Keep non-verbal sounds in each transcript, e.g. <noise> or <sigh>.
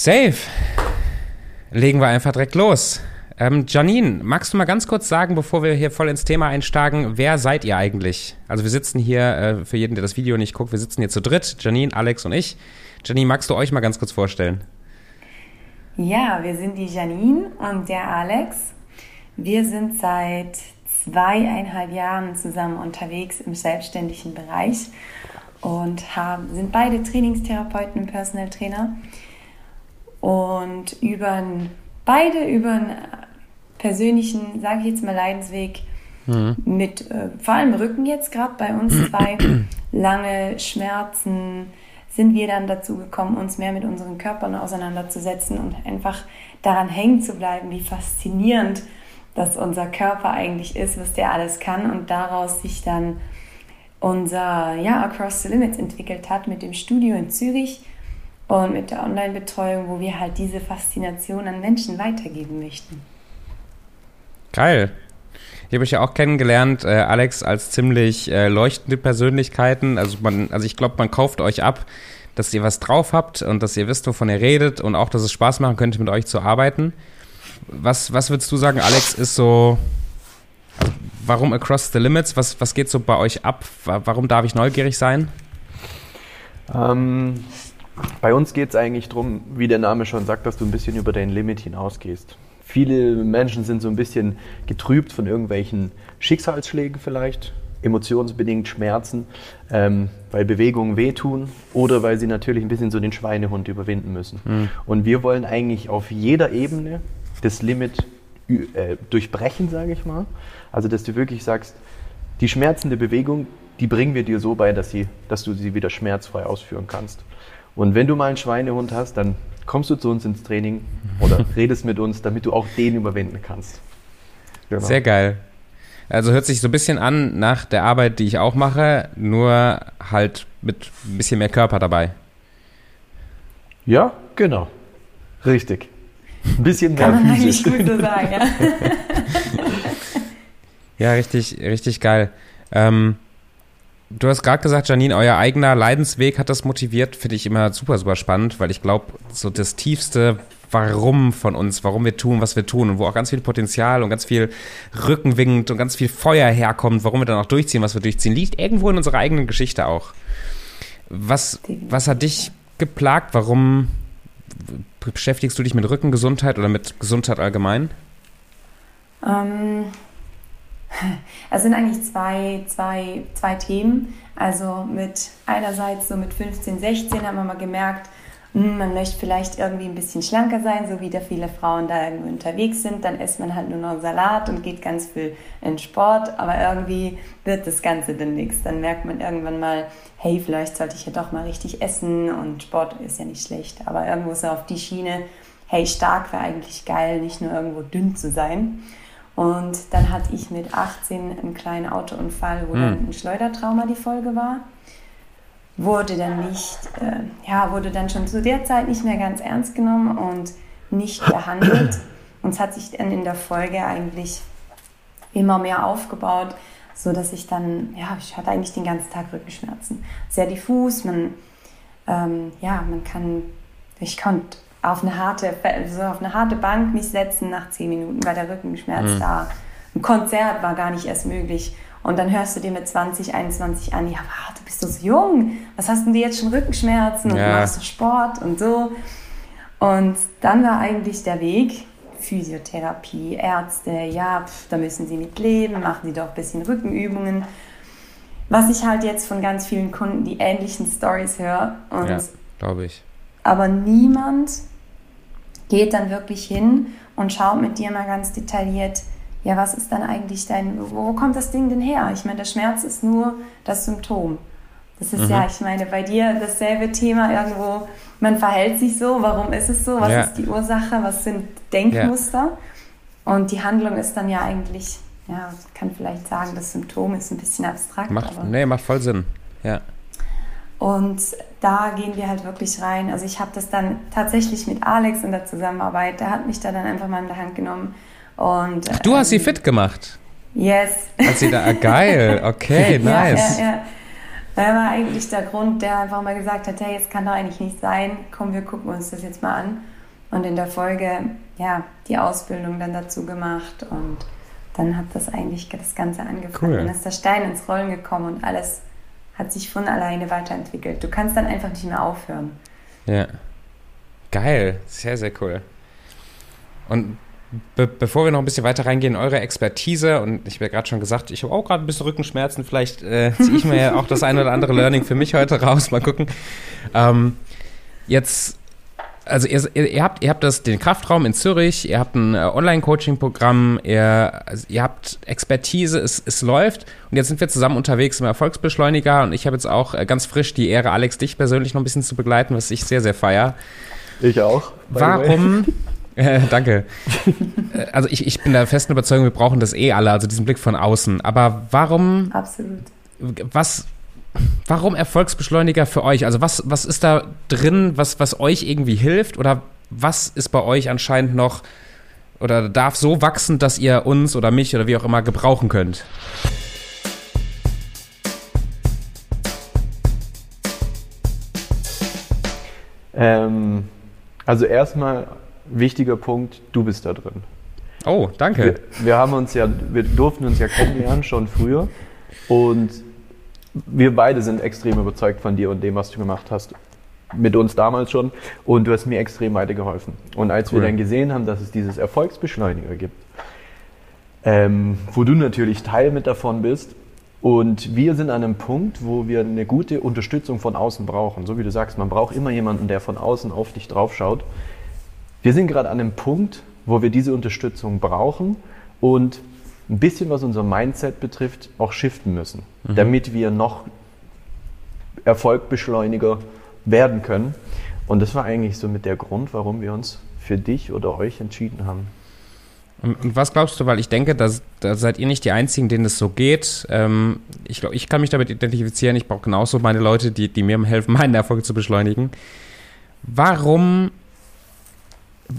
Safe. Legen wir einfach direkt los. Ähm, Janine, magst du mal ganz kurz sagen, bevor wir hier voll ins Thema einsteigen, wer seid ihr eigentlich? Also wir sitzen hier, äh, für jeden, der das Video nicht guckt, wir sitzen hier zu dritt, Janine, Alex und ich. Janine, magst du euch mal ganz kurz vorstellen? Ja, wir sind die Janine und der Alex. Wir sind seit zweieinhalb Jahren zusammen unterwegs im selbstständigen Bereich und haben, sind beide Trainingstherapeuten und Personal Trainer und über beide über einen persönlichen, sage ich jetzt mal, Leidensweg mhm. mit äh, vor allem Rücken jetzt gerade bei uns zwei <clears throat> lange Schmerzen sind wir dann dazu gekommen, uns mehr mit unseren Körpern auseinanderzusetzen und einfach daran hängen zu bleiben, wie faszinierend das unser Körper eigentlich ist, was der alles kann und daraus sich dann unser ja, Across the Limits entwickelt hat mit dem Studio in Zürich und mit der Online-Betreuung, wo wir halt diese Faszination an Menschen weitergeben möchten. Geil. Ich habe euch ja auch kennengelernt, äh, Alex, als ziemlich äh, leuchtende Persönlichkeiten. Also man, also ich glaube, man kauft euch ab, dass ihr was drauf habt und dass ihr wisst, wovon ihr redet und auch, dass es Spaß machen könnte, mit euch zu arbeiten. Was, was würdest du sagen, Alex, ist so, also warum Across the Limits? Was, was geht so bei euch ab? Warum darf ich neugierig sein? Ähm, bei uns geht es eigentlich darum, wie der Name schon sagt, dass du ein bisschen über dein Limit hinausgehst. Viele Menschen sind so ein bisschen getrübt von irgendwelchen Schicksalsschlägen vielleicht, emotionsbedingt Schmerzen, ähm, weil Bewegungen wehtun oder weil sie natürlich ein bisschen so den Schweinehund überwinden müssen. Mhm. Und wir wollen eigentlich auf jeder Ebene das Limit äh, durchbrechen, sage ich mal. Also dass du wirklich sagst, die schmerzende Bewegung, die bringen wir dir so bei, dass, sie, dass du sie wieder schmerzfrei ausführen kannst. Und wenn du mal einen Schweinehund hast, dann kommst du zu uns ins Training oder <laughs> redest mit uns, damit du auch den überwinden kannst. Genau. Sehr geil. Also hört sich so ein bisschen an nach der Arbeit, die ich auch mache, nur halt mit ein bisschen mehr Körper dabei. Ja, genau. Richtig. Ein bisschen mehr Kann man eigentlich gut so <laughs> sagen, ja. ja, richtig, richtig geil. Ähm, Du hast gerade gesagt, Janine, euer eigener Leidensweg hat das motiviert. Finde ich immer super, super spannend, weil ich glaube, so das tiefste Warum von uns, warum wir tun, was wir tun und wo auch ganz viel Potenzial und ganz viel Rückenwind und ganz viel Feuer herkommt, warum wir dann auch durchziehen, was wir durchziehen, liegt irgendwo in unserer eigenen Geschichte auch. Was, was hat dich geplagt? Warum beschäftigst du dich mit Rückengesundheit oder mit Gesundheit allgemein? Ähm, es sind eigentlich zwei, zwei, zwei Themen. Also mit einerseits so mit 15, 16 haben wir mal gemerkt, hm, man möchte vielleicht irgendwie ein bisschen schlanker sein, so wie da viele Frauen da irgendwo unterwegs sind. Dann isst man halt nur noch Salat und geht ganz viel in Sport, aber irgendwie wird das Ganze dann nichts. Dann merkt man irgendwann mal, hey, vielleicht sollte ich ja doch mal richtig essen und Sport ist ja nicht schlecht. Aber irgendwo so auf die Schiene, hey, stark wäre eigentlich geil, nicht nur irgendwo dünn zu sein. Und dann hatte ich mit 18 einen kleinen Autounfall, wo hm. dann ein Schleudertrauma die Folge war. Wurde dann nicht, äh, ja, wurde dann schon zu der Zeit nicht mehr ganz ernst genommen und nicht behandelt. Und es hat sich dann in der Folge eigentlich immer mehr aufgebaut, so dass ich dann, ja, ich hatte eigentlich den ganzen Tag Rückenschmerzen. Sehr diffus, man, ähm, ja, man kann, ich konnte auf eine harte, so auf eine harte Bank mich setzen nach zehn Minuten, weil der Rückenschmerz mhm. da. Ein Konzert war gar nicht erst möglich. Und dann hörst du dir mit 20, 21 an, ja, du bist so jung, was hast denn dir jetzt schon Rückenschmerzen und ja. du machst so Sport und so. Und dann war eigentlich der Weg, Physiotherapie, Ärzte, ja, pf, da müssen sie mit leben, machen sie doch ein bisschen Rückenübungen. Was ich halt jetzt von ganz vielen Kunden die ähnlichen Stories höre. Und ja, glaube ich. Aber niemand geht dann wirklich hin und schaut mit dir mal ganz detailliert, ja, was ist dann eigentlich dein, wo kommt das Ding denn her? Ich meine, der Schmerz ist nur das Symptom. Das ist mhm. ja, ich meine, bei dir dasselbe Thema irgendwo, man verhält sich so, warum ist es so, was ja. ist die Ursache, was sind Denkmuster? Ja. Und die Handlung ist dann ja eigentlich, ja, ich kann vielleicht sagen, das Symptom ist ein bisschen abstrakt. Macht, aber nee, macht voll Sinn, ja. Und da gehen wir halt wirklich rein. Also ich habe das dann tatsächlich mit Alex in der Zusammenarbeit, der hat mich da dann einfach mal in der Hand genommen. Und, Ach, du hast ähm, sie fit gemacht? Yes. Hat sie da, ah, geil, okay, <laughs> nice. Ja, ja, ja. Er war eigentlich der Grund, der einfach mal gesagt hat, hey, es kann doch eigentlich nicht sein, komm, wir gucken uns das jetzt mal an. Und in der Folge, ja, die Ausbildung dann dazu gemacht und dann hat das eigentlich das Ganze angefangen. Cool. Dann ist der Stein ins Rollen gekommen und alles hat sich von alleine weiterentwickelt. Du kannst dann einfach nicht mehr aufhören. Ja. Geil, sehr, sehr cool. Und Be bevor wir noch ein bisschen weiter reingehen, eure Expertise, und ich habe ja gerade schon gesagt, ich habe auch gerade ein bisschen Rückenschmerzen, vielleicht äh, <laughs> ziehe ich mir ja auch das eine oder andere Learning für mich heute raus, mal gucken. Ähm, jetzt, also ihr, ihr, habt, ihr habt das, den Kraftraum in Zürich, ihr habt ein äh, Online-Coaching-Programm, ihr, also ihr habt Expertise, es, es läuft und jetzt sind wir zusammen unterwegs im Erfolgsbeschleuniger und ich habe jetzt auch äh, ganz frisch die Ehre, Alex, dich persönlich noch ein bisschen zu begleiten, was ich sehr, sehr feier. Ich auch. Warum... <laughs> <laughs> Äh, danke. Äh, also ich, ich bin der festen Überzeugung, wir brauchen das eh alle, also diesen Blick von außen. Aber warum? Absolut. Was? Warum Erfolgsbeschleuniger für euch? Also was, was ist da drin, was, was euch irgendwie hilft? Oder was ist bei euch anscheinend noch oder darf so wachsen, dass ihr uns oder mich oder wie auch immer gebrauchen könnt? Ähm, also erstmal wichtiger Punkt, du bist da drin. Oh, danke. Wir, wir, haben uns ja, wir durften uns ja kennenlernen schon früher und wir beide sind extrem überzeugt von dir und dem, was du gemacht hast. Mit uns damals schon und du hast mir extrem weitergeholfen. Und als cool. wir dann gesehen haben, dass es dieses Erfolgsbeschleuniger gibt, ähm, wo du natürlich Teil mit davon bist und wir sind an einem Punkt, wo wir eine gute Unterstützung von außen brauchen. So wie du sagst, man braucht immer jemanden, der von außen auf dich draufschaut wir sind gerade an einem Punkt, wo wir diese Unterstützung brauchen und ein bisschen, was unser Mindset betrifft, auch shiften müssen, mhm. damit wir noch Erfolgbeschleuniger werden können. Und das war eigentlich so mit der Grund, warum wir uns für dich oder euch entschieden haben. Und was glaubst du, weil ich denke, da seid ihr nicht die Einzigen, denen es so geht. Ähm, ich glaube, ich kann mich damit identifizieren. Ich brauche genauso meine Leute, die, die mir helfen, meinen Erfolg zu beschleunigen. Warum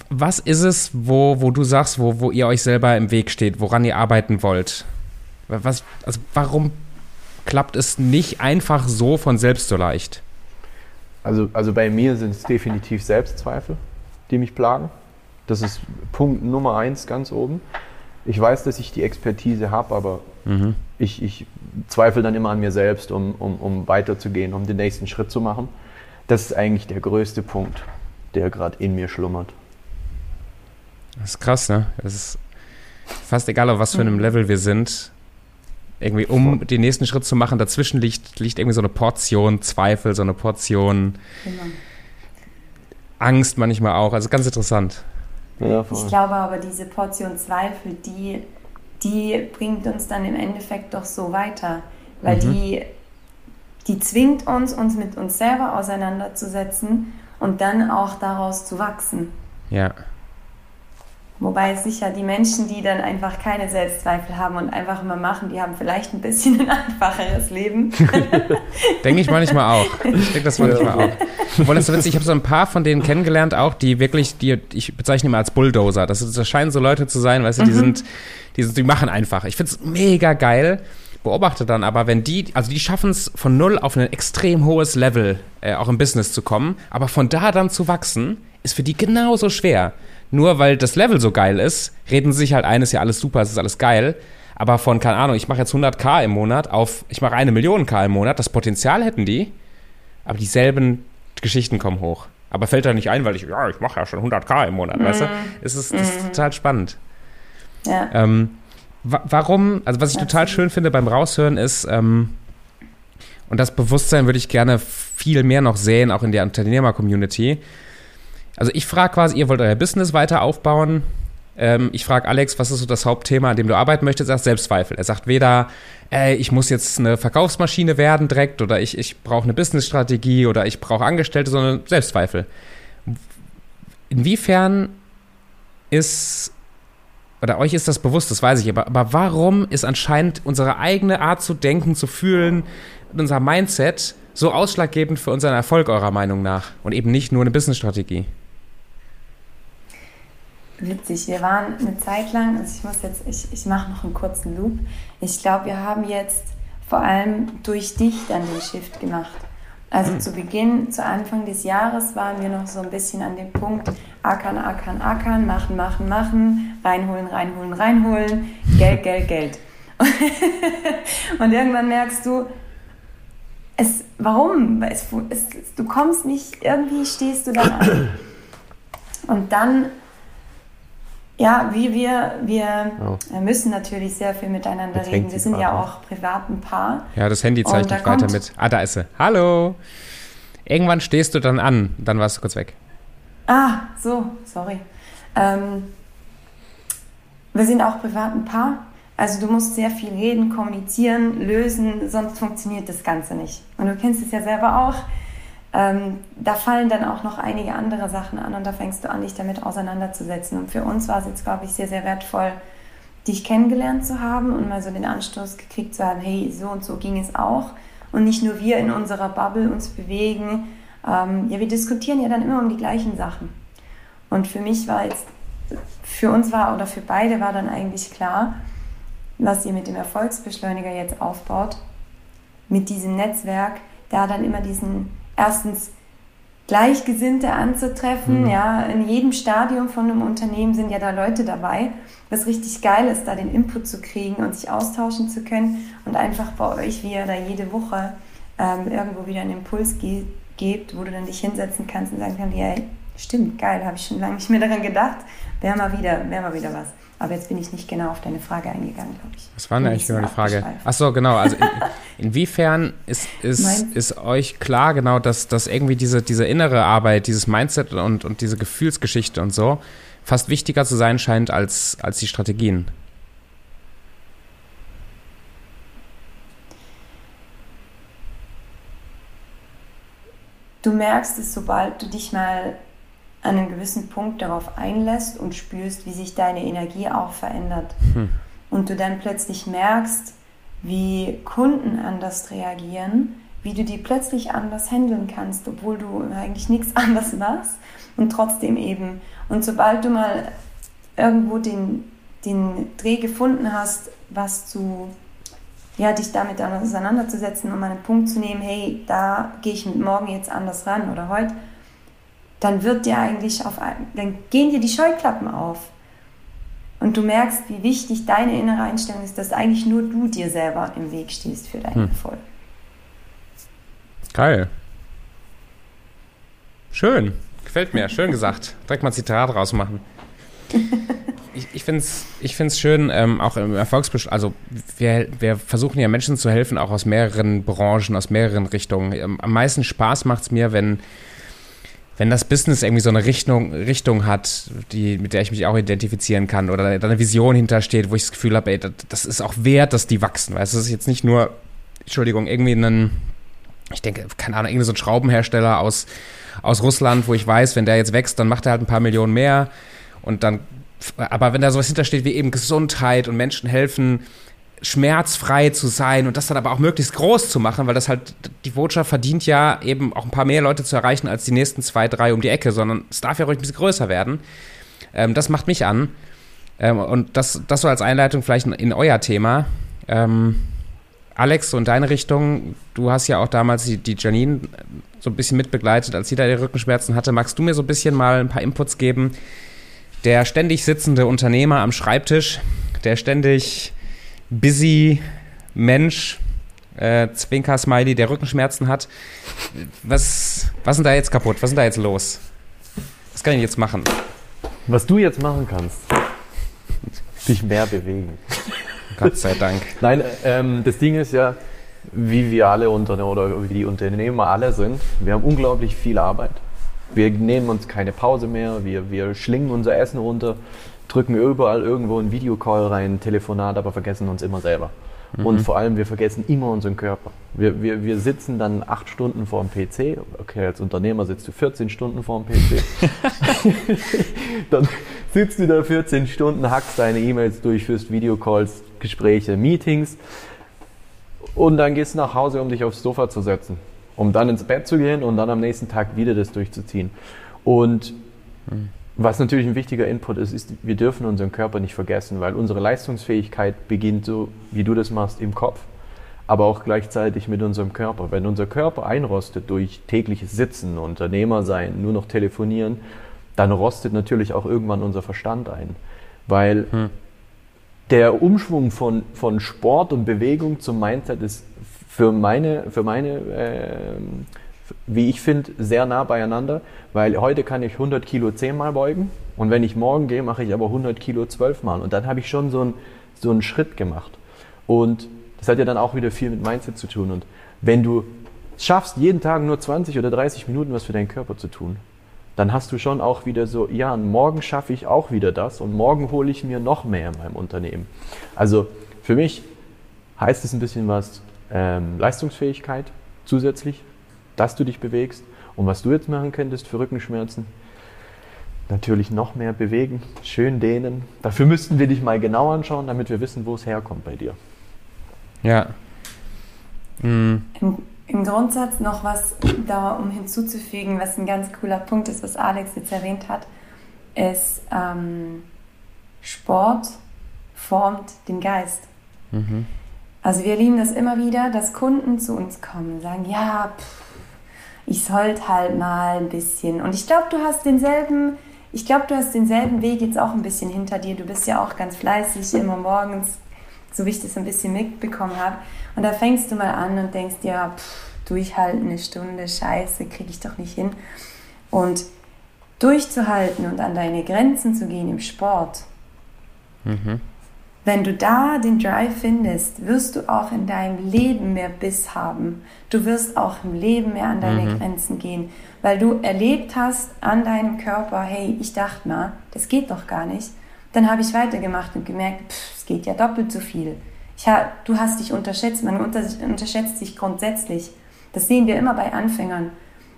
was ist es, wo, wo du sagst, wo, wo ihr euch selber im Weg steht, woran ihr arbeiten wollt? Was, also warum klappt es nicht einfach so von selbst so leicht? Also, also bei mir sind es definitiv Selbstzweifel, die mich plagen. Das ist Punkt Nummer eins ganz oben. Ich weiß, dass ich die Expertise habe, aber mhm. ich, ich zweifle dann immer an mir selbst, um, um, um weiterzugehen, um den nächsten Schritt zu machen. Das ist eigentlich der größte Punkt, der gerade in mir schlummert. Das ist krass, ne? Es ist fast egal, auf was für einem. Level wir sind. Irgendwie, um den nächsten Schritt zu machen, dazwischen liegt, liegt irgendwie so eine Portion Zweifel, so eine Portion genau. Angst manchmal auch. Also ganz interessant. Ja, ich glaube aber, diese Portion Zweifel, die, die bringt uns dann im Endeffekt doch so weiter. Weil mhm. die, die zwingt uns, uns mit uns selber auseinanderzusetzen und dann auch daraus zu wachsen. Ja. Wobei sicher die Menschen, die dann einfach keine Selbstzweifel haben und einfach immer machen, die haben vielleicht ein bisschen ein einfacheres Leben. <laughs> denke ich manchmal auch. Ich denke das manchmal auch. Obwohl das so witzig, ich habe so ein paar von denen kennengelernt, auch die wirklich, die ich bezeichne immer als Bulldozer. Das, das scheinen so Leute zu sein, weißt du, die mhm. sind, die, die machen einfach. Ich finde es mega geil beobachte dann aber, wenn die, also die schaffen es von null auf ein extrem hohes Level äh, auch im Business zu kommen, aber von da dann zu wachsen, ist für die genauso schwer nur weil das Level so geil ist, reden sie sich halt ein, ist ja alles super, es ist alles geil. Aber von, keine Ahnung, ich mache jetzt 100k im Monat auf, ich mache eine Million K im Monat, das Potenzial hätten die, aber dieselben Geschichten kommen hoch. Aber fällt da nicht ein, weil ich, ja, ich mache ja schon 100k im Monat, mhm. weißt du? Es ist, das ist mhm. total spannend. Ja. Ähm, wa warum, also was ich total schön finde beim Raushören ist, ähm, und das Bewusstsein würde ich gerne viel mehr noch sehen, auch in der Unternehmer-Community, also ich frage quasi, ihr wollt euer Business weiter aufbauen. Ähm, ich frage Alex, was ist so das Hauptthema, an dem du arbeiten möchtest? Er sagt Selbstzweifel. Er sagt weder, ey, ich muss jetzt eine Verkaufsmaschine werden direkt oder ich, ich brauche eine Businessstrategie oder ich brauche Angestellte, sondern Selbstzweifel. Inwiefern ist oder euch ist das bewusst, das weiß ich, aber, aber warum ist anscheinend unsere eigene Art zu denken, zu fühlen, unser Mindset so ausschlaggebend für unseren Erfolg eurer Meinung nach und eben nicht nur eine Businessstrategie? Witzig. Wir waren eine Zeit lang, also ich muss jetzt, ich, ich mache noch einen kurzen Loop. Ich glaube, wir haben jetzt vor allem durch dich dann den Shift gemacht. Also zu Beginn, zu Anfang des Jahres waren wir noch so ein bisschen an dem Punkt, ackern, ackern, ackern, machen, machen, machen, reinholen, reinholen, reinholen, Geld, Geld, Geld. <laughs> und irgendwann merkst du, es, warum? Es, es, du kommst nicht, irgendwie stehst du dann an. Und dann, ja, wie wir, wir oh. müssen natürlich sehr viel miteinander Jetzt reden. Wir sind ja auch privat ein Paar. Ja, das Handy zeigt nicht weiter mit. Ah, da ist sie. Hallo. Irgendwann stehst du dann an, dann warst du kurz weg. Ah, so, sorry. Ähm, wir sind auch privat ein Paar also du musst sehr viel reden, kommunizieren, lösen, sonst funktioniert das Ganze nicht. Und du kennst es ja selber auch. Ähm, da fallen dann auch noch einige andere Sachen an und da fängst du an, dich damit auseinanderzusetzen. Und für uns war es jetzt, glaube ich, sehr, sehr wertvoll, dich kennengelernt zu haben und mal so den Anstoß gekriegt zu haben, hey, so und so ging es auch. Und nicht nur wir in unserer Bubble uns bewegen. Ähm, ja, wir diskutieren ja dann immer um die gleichen Sachen. Und für mich war jetzt, für uns war oder für beide war dann eigentlich klar, was ihr mit dem Erfolgsbeschleuniger jetzt aufbaut, mit diesem Netzwerk, da dann immer diesen erstens Gleichgesinnte anzutreffen. Mhm. Ja, in jedem Stadium von einem Unternehmen sind ja da Leute dabei, was richtig geil ist, da den Input zu kriegen und sich austauschen zu können und einfach bei euch, wie ihr da jede Woche ähm, irgendwo wieder einen Impuls ge gebt, wo du dann dich hinsetzen kannst und sagen kannst, ja, stimmt, geil, habe ich schon lange nicht mehr daran gedacht, wäre mal wieder, wäre mal wieder was. Aber jetzt bin ich nicht genau auf deine Frage eingegangen, glaube ich. Was war denn eigentlich genau die Frage? Ach so, genau. Also in, <laughs> inwiefern ist, ist, ist euch klar genau, dass, dass irgendwie diese, diese innere Arbeit, dieses Mindset und, und diese Gefühlsgeschichte und so fast wichtiger zu sein scheint als, als die Strategien? Du merkst es, sobald du dich mal an einem gewissen Punkt darauf einlässt und spürst, wie sich deine Energie auch verändert. Hm. Und du dann plötzlich merkst, wie Kunden anders reagieren, wie du die plötzlich anders handeln kannst, obwohl du eigentlich nichts <laughs> anders machst und trotzdem eben. Und sobald du mal irgendwo den, den Dreh gefunden hast, was zu, ja, dich damit auseinanderzusetzen, um einen Punkt zu nehmen, hey, da gehe ich mit morgen jetzt anders ran oder heute, dann wird dir eigentlich auf, dann gehen dir die Scheuklappen auf. Und du merkst, wie wichtig deine innere Einstellung ist, dass eigentlich nur du dir selber im Weg stehst für deinen hm. Erfolg. Geil. Schön. Gefällt mir. Schön gesagt. Direkt mal ein Zitat rausmachen. <laughs> ich ich finde es ich find's schön, ähm, auch im Erfolgsbeschluss, also wir, wir versuchen ja Menschen zu helfen, auch aus mehreren Branchen, aus mehreren Richtungen. Am meisten Spaß macht es mir, wenn wenn das Business irgendwie so eine Richtung, Richtung hat, die, mit der ich mich auch identifizieren kann oder da eine Vision hintersteht, wo ich das Gefühl habe, ey, das, ist auch wert, dass die wachsen. Weißt du, ist jetzt nicht nur, Entschuldigung, irgendwie ein, ich denke, keine Ahnung, irgendwie so ein Schraubenhersteller aus, aus Russland, wo ich weiß, wenn der jetzt wächst, dann macht er halt ein paar Millionen mehr und dann, aber wenn da sowas hintersteht wie eben Gesundheit und Menschen helfen, schmerzfrei zu sein und das dann aber auch möglichst groß zu machen, weil das halt, die Botschaft verdient ja eben auch ein paar mehr Leute zu erreichen als die nächsten zwei, drei um die Ecke, sondern es darf ja ruhig ein bisschen größer werden. Ähm, das macht mich an. Ähm, und das, das so als Einleitung vielleicht in, in euer Thema. Ähm, Alex, so in deine Richtung, du hast ja auch damals die, die Janine so ein bisschen mitbegleitet, als sie da ihre Rückenschmerzen hatte. Magst du mir so ein bisschen mal ein paar Inputs geben? Der ständig sitzende Unternehmer am Schreibtisch, der ständig busy Mensch, äh, Zwinker-Smiley, der Rückenschmerzen hat. Was, was ist denn da jetzt kaputt? Was ist denn da jetzt los? Was kann ich jetzt machen? Was du jetzt machen kannst, dich mehr bewegen. Gott sei Dank. <laughs> Nein, ähm, das Ding ist ja, wie wir alle Unternehmer oder wie die Unternehmer alle sind, wir haben unglaublich viel Arbeit. Wir nehmen uns keine Pause mehr, wir, wir schlingen unser Essen runter, drücken überall irgendwo ein Videocall rein, Telefonat, aber vergessen uns immer selber. Mhm. Und vor allem, wir vergessen immer unseren Körper. Wir, wir, wir sitzen dann acht Stunden vor dem PC. Okay, als Unternehmer sitzt du 14 Stunden vor dem PC. <laughs> dann sitzt du da 14 Stunden, hackst deine E-Mails durch, führst Videocalls, Gespräche, Meetings. Und dann gehst du nach Hause, um dich aufs Sofa zu setzen. Um dann ins Bett zu gehen und dann am nächsten Tag wieder das durchzuziehen. Und mhm was natürlich ein wichtiger Input ist, ist, wir dürfen unseren Körper nicht vergessen, weil unsere Leistungsfähigkeit beginnt so, wie du das machst, im Kopf. aber auch gleichzeitig mit unserem Körper. Wenn unser Körper einrostet durch tägliches Sitzen, Unternehmer sein, nur noch telefonieren, dann rostet natürlich auch irgendwann unser Verstand ein. Weil hm. der Umschwung von, von Sport und Bewegung zum Mindset ist für meine, für meine äh, wie ich finde, sehr nah beieinander, weil heute kann ich 100 Kilo zehnmal beugen und wenn ich morgen gehe, mache ich aber 100 Kilo zwölfmal und dann habe ich schon so einen, so einen Schritt gemacht. Und das hat ja dann auch wieder viel mit Mindset zu tun. Und wenn du es schaffst, jeden Tag nur 20 oder 30 Minuten was für deinen Körper zu tun, dann hast du schon auch wieder so, ja, morgen schaffe ich auch wieder das und morgen hole ich mir noch mehr in meinem Unternehmen. Also für mich heißt es ein bisschen was ähm, Leistungsfähigkeit zusätzlich, dass du dich bewegst. Und was du jetzt machen könntest für Rückenschmerzen, natürlich noch mehr bewegen, schön dehnen. Dafür müssten wir dich mal genau anschauen, damit wir wissen, wo es herkommt bei dir. Ja. Mhm. Im, Im, Grundsatz noch was da, um hinzuzufügen, was ein ganz cooler Punkt ist, was Alex jetzt erwähnt hat, ist ähm, Sport formt den Geist. Mhm. Also wir erleben das immer wieder, dass Kunden zu uns kommen und sagen, ja, pff, ich sollte halt mal ein bisschen. Und ich glaube, du hast denselben, ich glaube, du hast denselben Weg jetzt auch ein bisschen hinter dir. Du bist ja auch ganz fleißig, immer morgens so wie ich das ein bisschen mitbekommen habe. Und da fängst du mal an und denkst dir, pff, durchhalten eine Stunde, scheiße, kriege ich doch nicht hin. Und durchzuhalten und an deine Grenzen zu gehen im Sport, mhm. Wenn du da den Drive findest, wirst du auch in deinem Leben mehr Biss haben. Du wirst auch im Leben mehr an deine mhm. Grenzen gehen, weil du erlebt hast an deinem Körper, hey, ich dachte mal, das geht doch gar nicht. Dann habe ich weitergemacht und gemerkt, pff, es geht ja doppelt so viel. Ich, du hast dich unterschätzt, man unter, unterschätzt sich grundsätzlich. Das sehen wir immer bei Anfängern.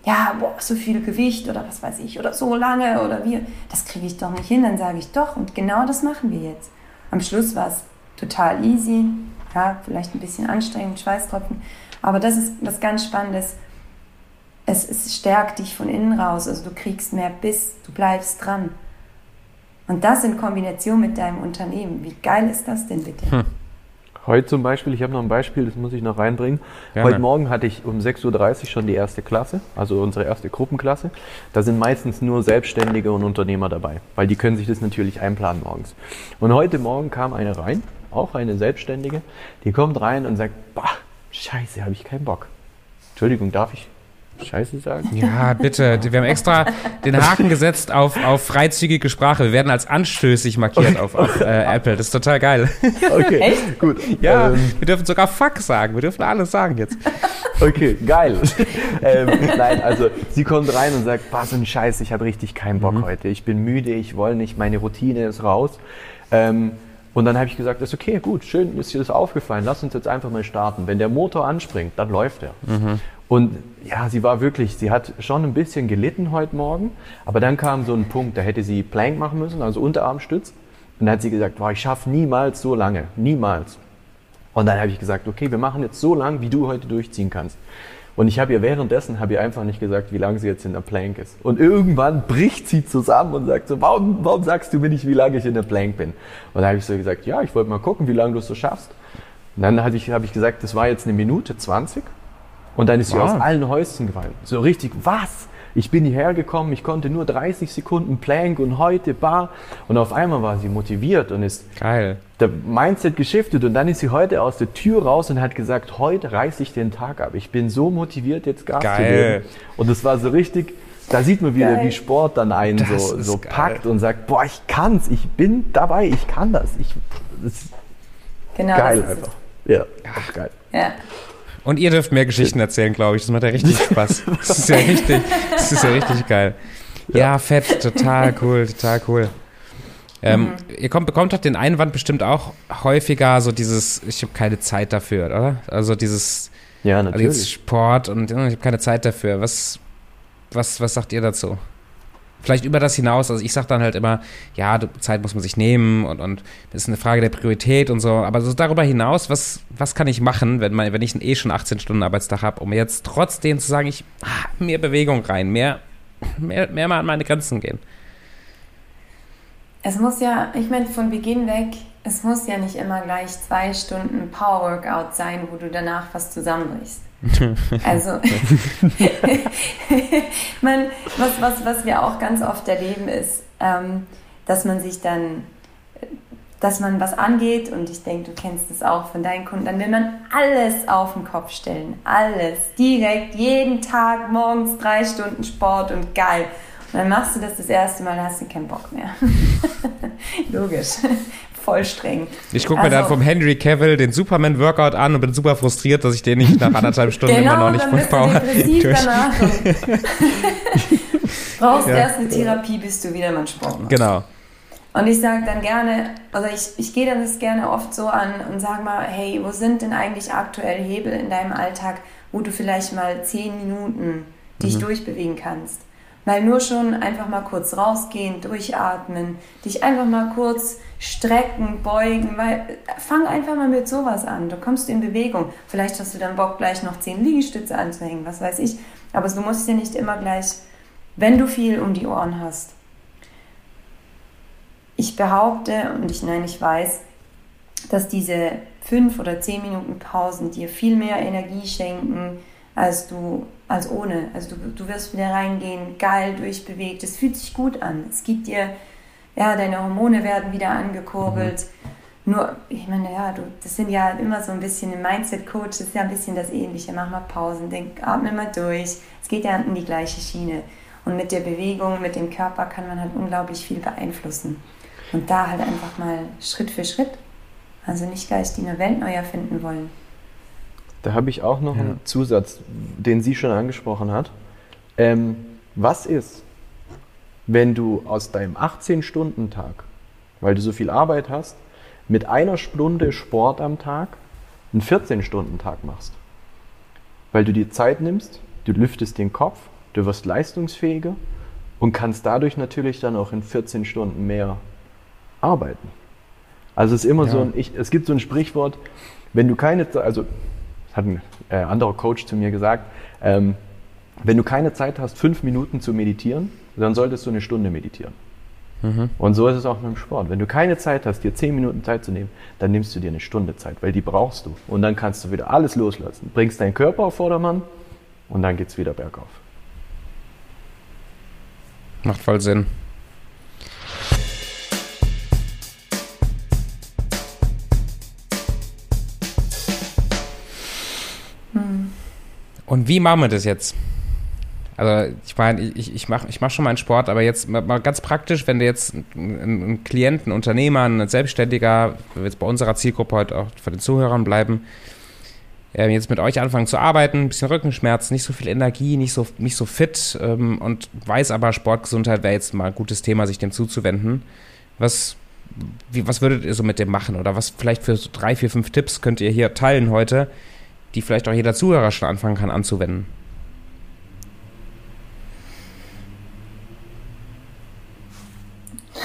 Ja, boah, so viel Gewicht oder was weiß ich, oder so lange oder wie, das kriege ich doch nicht hin. Dann sage ich doch und genau das machen wir jetzt. Am Schluss war es total easy, ja, vielleicht ein bisschen anstrengend, Schweißtropfen, aber das ist was ganz Spannendes. Es, es stärkt dich von innen raus, also du kriegst mehr Biss, du bleibst dran. Und das in Kombination mit deinem Unternehmen. Wie geil ist das denn bitte? Hm. Heute zum Beispiel, ich habe noch ein Beispiel, das muss ich noch reinbringen. Gerne. Heute Morgen hatte ich um 6.30 Uhr schon die erste Klasse, also unsere erste Gruppenklasse. Da sind meistens nur Selbstständige und Unternehmer dabei, weil die können sich das natürlich einplanen morgens. Und heute Morgen kam eine rein, auch eine Selbstständige, die kommt rein und sagt, bah, scheiße, habe ich keinen Bock. Entschuldigung, darf ich Scheiße sagen? Ja, bitte. Wir haben extra den Haken gesetzt auf, auf freizügige Sprache. Wir werden als anstößig markiert auf, auf äh, Apple. Das ist total geil. Okay, Echt? gut. Ja, ähm, wir dürfen sogar Fuck sagen. Wir dürfen alles sagen jetzt. Okay, geil. <laughs> ähm, nein, also sie kommt rein und sagt, was so ein Scheiß, ich habe richtig keinen Bock mhm. heute. Ich bin müde, ich will nicht, meine Routine ist raus. Ähm, und dann habe ich gesagt, ist okay, gut, schön, ist dir das aufgefallen, lass uns jetzt einfach mal starten. Wenn der Motor anspringt, dann läuft er. Mhm. Und ja, sie war wirklich, sie hat schon ein bisschen gelitten heute Morgen, aber dann kam so ein Punkt, da hätte sie Plank machen müssen, also Unterarmstütz. Und dann hat sie gesagt, boah, ich schaffe niemals so lange, niemals. Und dann habe ich gesagt, okay, wir machen jetzt so lang, wie du heute durchziehen kannst. Und ich habe ihr währenddessen, habe ihr einfach nicht gesagt, wie lange sie jetzt in der Plank ist. Und irgendwann bricht sie zusammen und sagt so, warum, warum sagst du mir nicht, wie lange ich in der Plank bin? Und dann habe ich so gesagt, ja, ich wollte mal gucken, wie lange du es so schaffst. Und dann habe ich, hab ich gesagt, das war jetzt eine Minute 20. Und dann ist sie wow. aus allen Häuschen gefallen. So richtig, was? Ich bin hierher gekommen, ich konnte nur 30 Sekunden Plank und heute Bar. Und auf einmal war sie motiviert und ist Geil. der Mindset geschiftet. Und dann ist sie heute aus der Tür raus und hat gesagt, heute reiße ich den Tag ab. Ich bin so motiviert, jetzt Gas geil. zu geben. Und es war so richtig, da sieht man wieder, geil. wie Sport dann einen das so, so packt und sagt, boah, ich kann's, ich bin dabei, ich kann das. Ich, das ist genau, geil das einfach. Ja, ja. geil. Ja. Und ihr dürft mehr Geschichten erzählen, glaube ich. Das macht ja richtig <laughs> Spaß. Das ist ja richtig, das ist ja richtig geil. Ja, ja fett, total cool, total cool. Ähm, mhm. Ihr kommt, bekommt doch den Einwand bestimmt auch häufiger, so dieses, ich habe keine Zeit dafür, oder? Also dieses ja, natürlich. Also Sport und ich habe keine Zeit dafür. Was, was, was sagt ihr dazu? Vielleicht über das hinaus, also ich sage dann halt immer, ja, Zeit muss man sich nehmen und, und das ist eine Frage der Priorität und so, aber so darüber hinaus, was, was kann ich machen, wenn, man, wenn ich eh schon 18 Stunden Arbeitstag habe, um jetzt trotzdem zu sagen, ich ah, mehr Bewegung rein, mehr, mehr, mehr mal an meine Grenzen gehen. es muss ja, ich meine, von Beginn weg, es muss ja nicht immer gleich zwei Stunden Power-Workout sein, wo du danach was zusammenbrichst. <laughs> also, <laughs> man, was, was, was wir auch ganz oft erleben, ist, ähm, dass man sich dann, dass man was angeht und ich denke, du kennst es auch von deinen Kunden, dann will man alles auf den Kopf stellen. Alles. Direkt, jeden Tag, morgens drei Stunden Sport und geil. Und dann machst du das das erste Mal, hast du keinen Bock mehr. <laughs> Logisch. Voll streng. Ich gucke mir also, dann vom Henry Cavill den Superman-Workout an und bin super frustriert, dass ich den nicht nach anderthalb Stunden genau, immer noch nicht von Power durch. <laughs> Brauchst ja. erst eine Therapie, bis du wieder mal Sport machst. Genau. Und ich sage dann gerne, also ich, ich gehe dann das gerne oft so an und sage mal, hey, wo sind denn eigentlich aktuell Hebel in deinem Alltag, wo du vielleicht mal zehn Minuten dich mhm. durchbewegen kannst? Weil nur schon einfach mal kurz rausgehen, durchatmen, dich einfach mal kurz strecken, beugen, weil fang einfach mal mit sowas an. Du kommst in Bewegung. Vielleicht hast du dann Bock, gleich noch zehn Liegestütze anzuhängen, was weiß ich. Aber du musst ja nicht immer gleich, wenn du viel um die Ohren hast. Ich behaupte, und ich nein, ich weiß, dass diese fünf oder zehn Minuten Pausen dir viel mehr Energie schenken, als du als ohne. Also du, du wirst wieder reingehen, geil durchbewegt. Es fühlt sich gut an. Es gibt dir, ja, deine Hormone werden wieder angekurbelt. Mhm. Nur, ich meine, ja, du, das sind ja immer so ein bisschen im Mindset-Coach, das ist ja ein bisschen das Ähnliche. Mach mal Pausen, denk, atme mal durch. Es geht ja in die gleiche Schiene. Und mit der Bewegung, mit dem Körper kann man halt unglaublich viel beeinflussen. Und da halt einfach mal Schritt für Schritt. Also nicht gleich die Welt neu erfinden wollen. Da habe ich auch noch ja. einen Zusatz, den sie schon angesprochen hat. Ähm, was ist, wenn du aus deinem 18-Stunden-Tag, weil du so viel Arbeit hast, mit einer Stunde Sport am Tag einen 14-Stunden-Tag machst? Weil du dir Zeit nimmst, du lüftest den Kopf, du wirst leistungsfähiger und kannst dadurch natürlich dann auch in 14 Stunden mehr arbeiten. Also es ist immer ja. so ein, ich, es gibt so ein Sprichwort, wenn du keine, also hat ein äh, anderer Coach zu mir gesagt, ähm, wenn du keine Zeit hast, fünf Minuten zu meditieren, dann solltest du eine Stunde meditieren. Mhm. Und so ist es auch mit dem Sport. Wenn du keine Zeit hast, dir zehn Minuten Zeit zu nehmen, dann nimmst du dir eine Stunde Zeit, weil die brauchst du. Und dann kannst du wieder alles loslassen. Bringst deinen Körper auf Vordermann und dann geht es wieder bergauf. Macht voll Sinn. Und wie machen wir das jetzt? Also ich meine, ich, ich mache ich mach schon meinen Sport, aber jetzt mal ganz praktisch, wenn du jetzt ein, ein Klient, ein Unternehmer, ein Selbstständiger, wir jetzt bei unserer Zielgruppe heute auch von den Zuhörern bleiben, äh, jetzt mit euch anfangen zu arbeiten, ein bisschen Rückenschmerz, nicht so viel Energie, nicht so, nicht so fit ähm, und weiß aber, Sportgesundheit wäre jetzt mal ein gutes Thema, sich dem zuzuwenden. Was, wie, was würdet ihr so mit dem machen? Oder was vielleicht für so drei, vier, fünf Tipps könnt ihr hier teilen heute, die vielleicht auch jeder Zuhörer schon anfangen kann anzuwenden?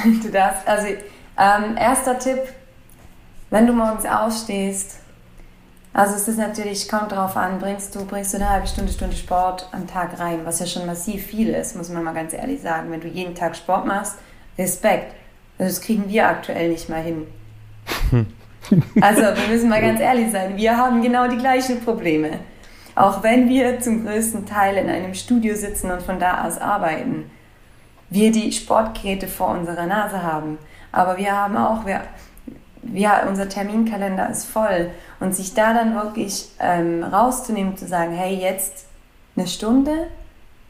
<laughs> Du darfst, also ähm, erster Tipp, wenn du morgens aufstehst, also es ist natürlich, kommt drauf an, bringst du, bringst du eine halbe Stunde, Stunde Sport am Tag rein, was ja schon massiv viel ist, muss man mal ganz ehrlich sagen. Wenn du jeden Tag Sport machst, Respekt. Das kriegen wir aktuell nicht mal hin. <laughs> Also wir müssen mal ganz ehrlich sein, wir haben genau die gleichen Probleme. Auch wenn wir zum größten Teil in einem Studio sitzen und von da aus arbeiten, wir die Sportgeräte vor unserer Nase haben. Aber wir haben auch, wir, ja, unser Terminkalender ist voll. Und sich da dann wirklich ähm, rauszunehmen, zu sagen, hey, jetzt eine Stunde,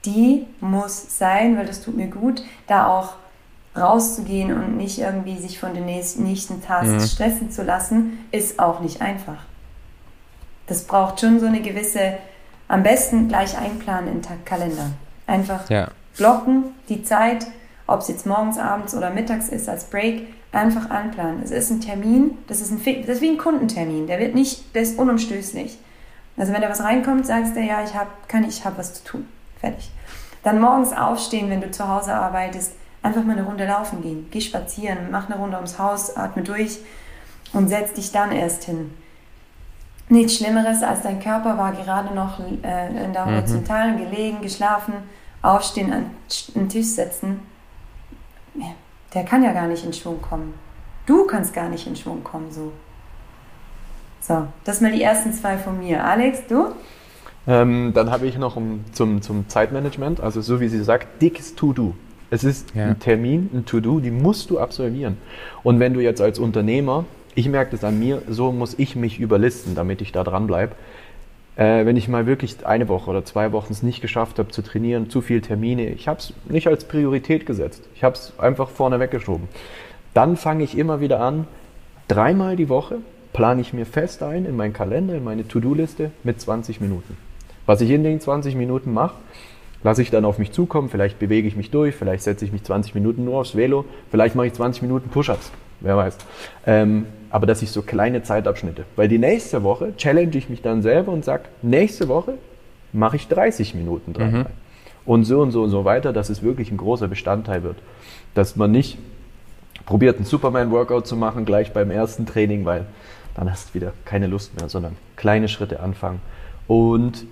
die muss sein, weil das tut mir gut, da auch rauszugehen und nicht irgendwie sich von den nächsten Tasks mhm. stressen zu lassen, ist auch nicht einfach. Das braucht schon so eine gewisse, am besten gleich einplanen in den Kalender. Einfach ja. Blocken, die Zeit, ob es jetzt morgens, abends oder mittags ist als Break, einfach anplanen. Es ist ein Termin, das ist, ein, das ist wie ein Kundentermin, der wird nicht, der ist unumstößlich. Also wenn da was reinkommt, sagst du, ja, ich habe, kann ich, habe was zu tun. Fertig. Dann morgens aufstehen, wenn du zu Hause arbeitest, Einfach mal eine Runde laufen gehen. Geh spazieren, mach eine Runde ums Haus, atme durch und setz dich dann erst hin. Nichts Schlimmeres als dein Körper war gerade noch äh, in der mhm. Horizontalen gelegen, geschlafen, aufstehen, an den Tisch setzen. der kann ja gar nicht in Schwung kommen. Du kannst gar nicht in Schwung kommen, so. So, das mal die ersten zwei von mir. Alex, du? Ähm, dann habe ich noch um, zum, zum Zeitmanagement, also so wie sie sagt, dickes To-Do. Es ist ja. ein Termin, ein To-Do, die musst du absolvieren. Und wenn du jetzt als Unternehmer, ich merke das an mir, so muss ich mich überlisten, damit ich da dran bleibe. Äh, wenn ich mal wirklich eine Woche oder zwei Wochen es nicht geschafft habe zu trainieren, zu viele Termine, ich habe es nicht als Priorität gesetzt. Ich habe es einfach vorne weggeschoben. Dann fange ich immer wieder an, dreimal die Woche plane ich mir fest ein in meinen Kalender, in meine To-Do-Liste mit 20 Minuten. Was ich in den 20 Minuten mache, lasse ich dann auf mich zukommen. Vielleicht bewege ich mich durch, vielleicht setze ich mich 20 Minuten nur aufs Velo, vielleicht mache ich 20 Minuten Push-Ups, wer weiß. Ähm, aber dass ich so kleine Zeitabschnitte. Weil die nächste Woche challenge ich mich dann selber und sage, nächste Woche mache ich 30 Minuten dreimal. Mhm. Und so und so und so weiter, dass es wirklich ein großer Bestandteil wird. Dass man nicht probiert, einen Superman-Workout zu machen gleich beim ersten Training, weil dann hast du wieder keine Lust mehr, sondern kleine Schritte anfangen. Und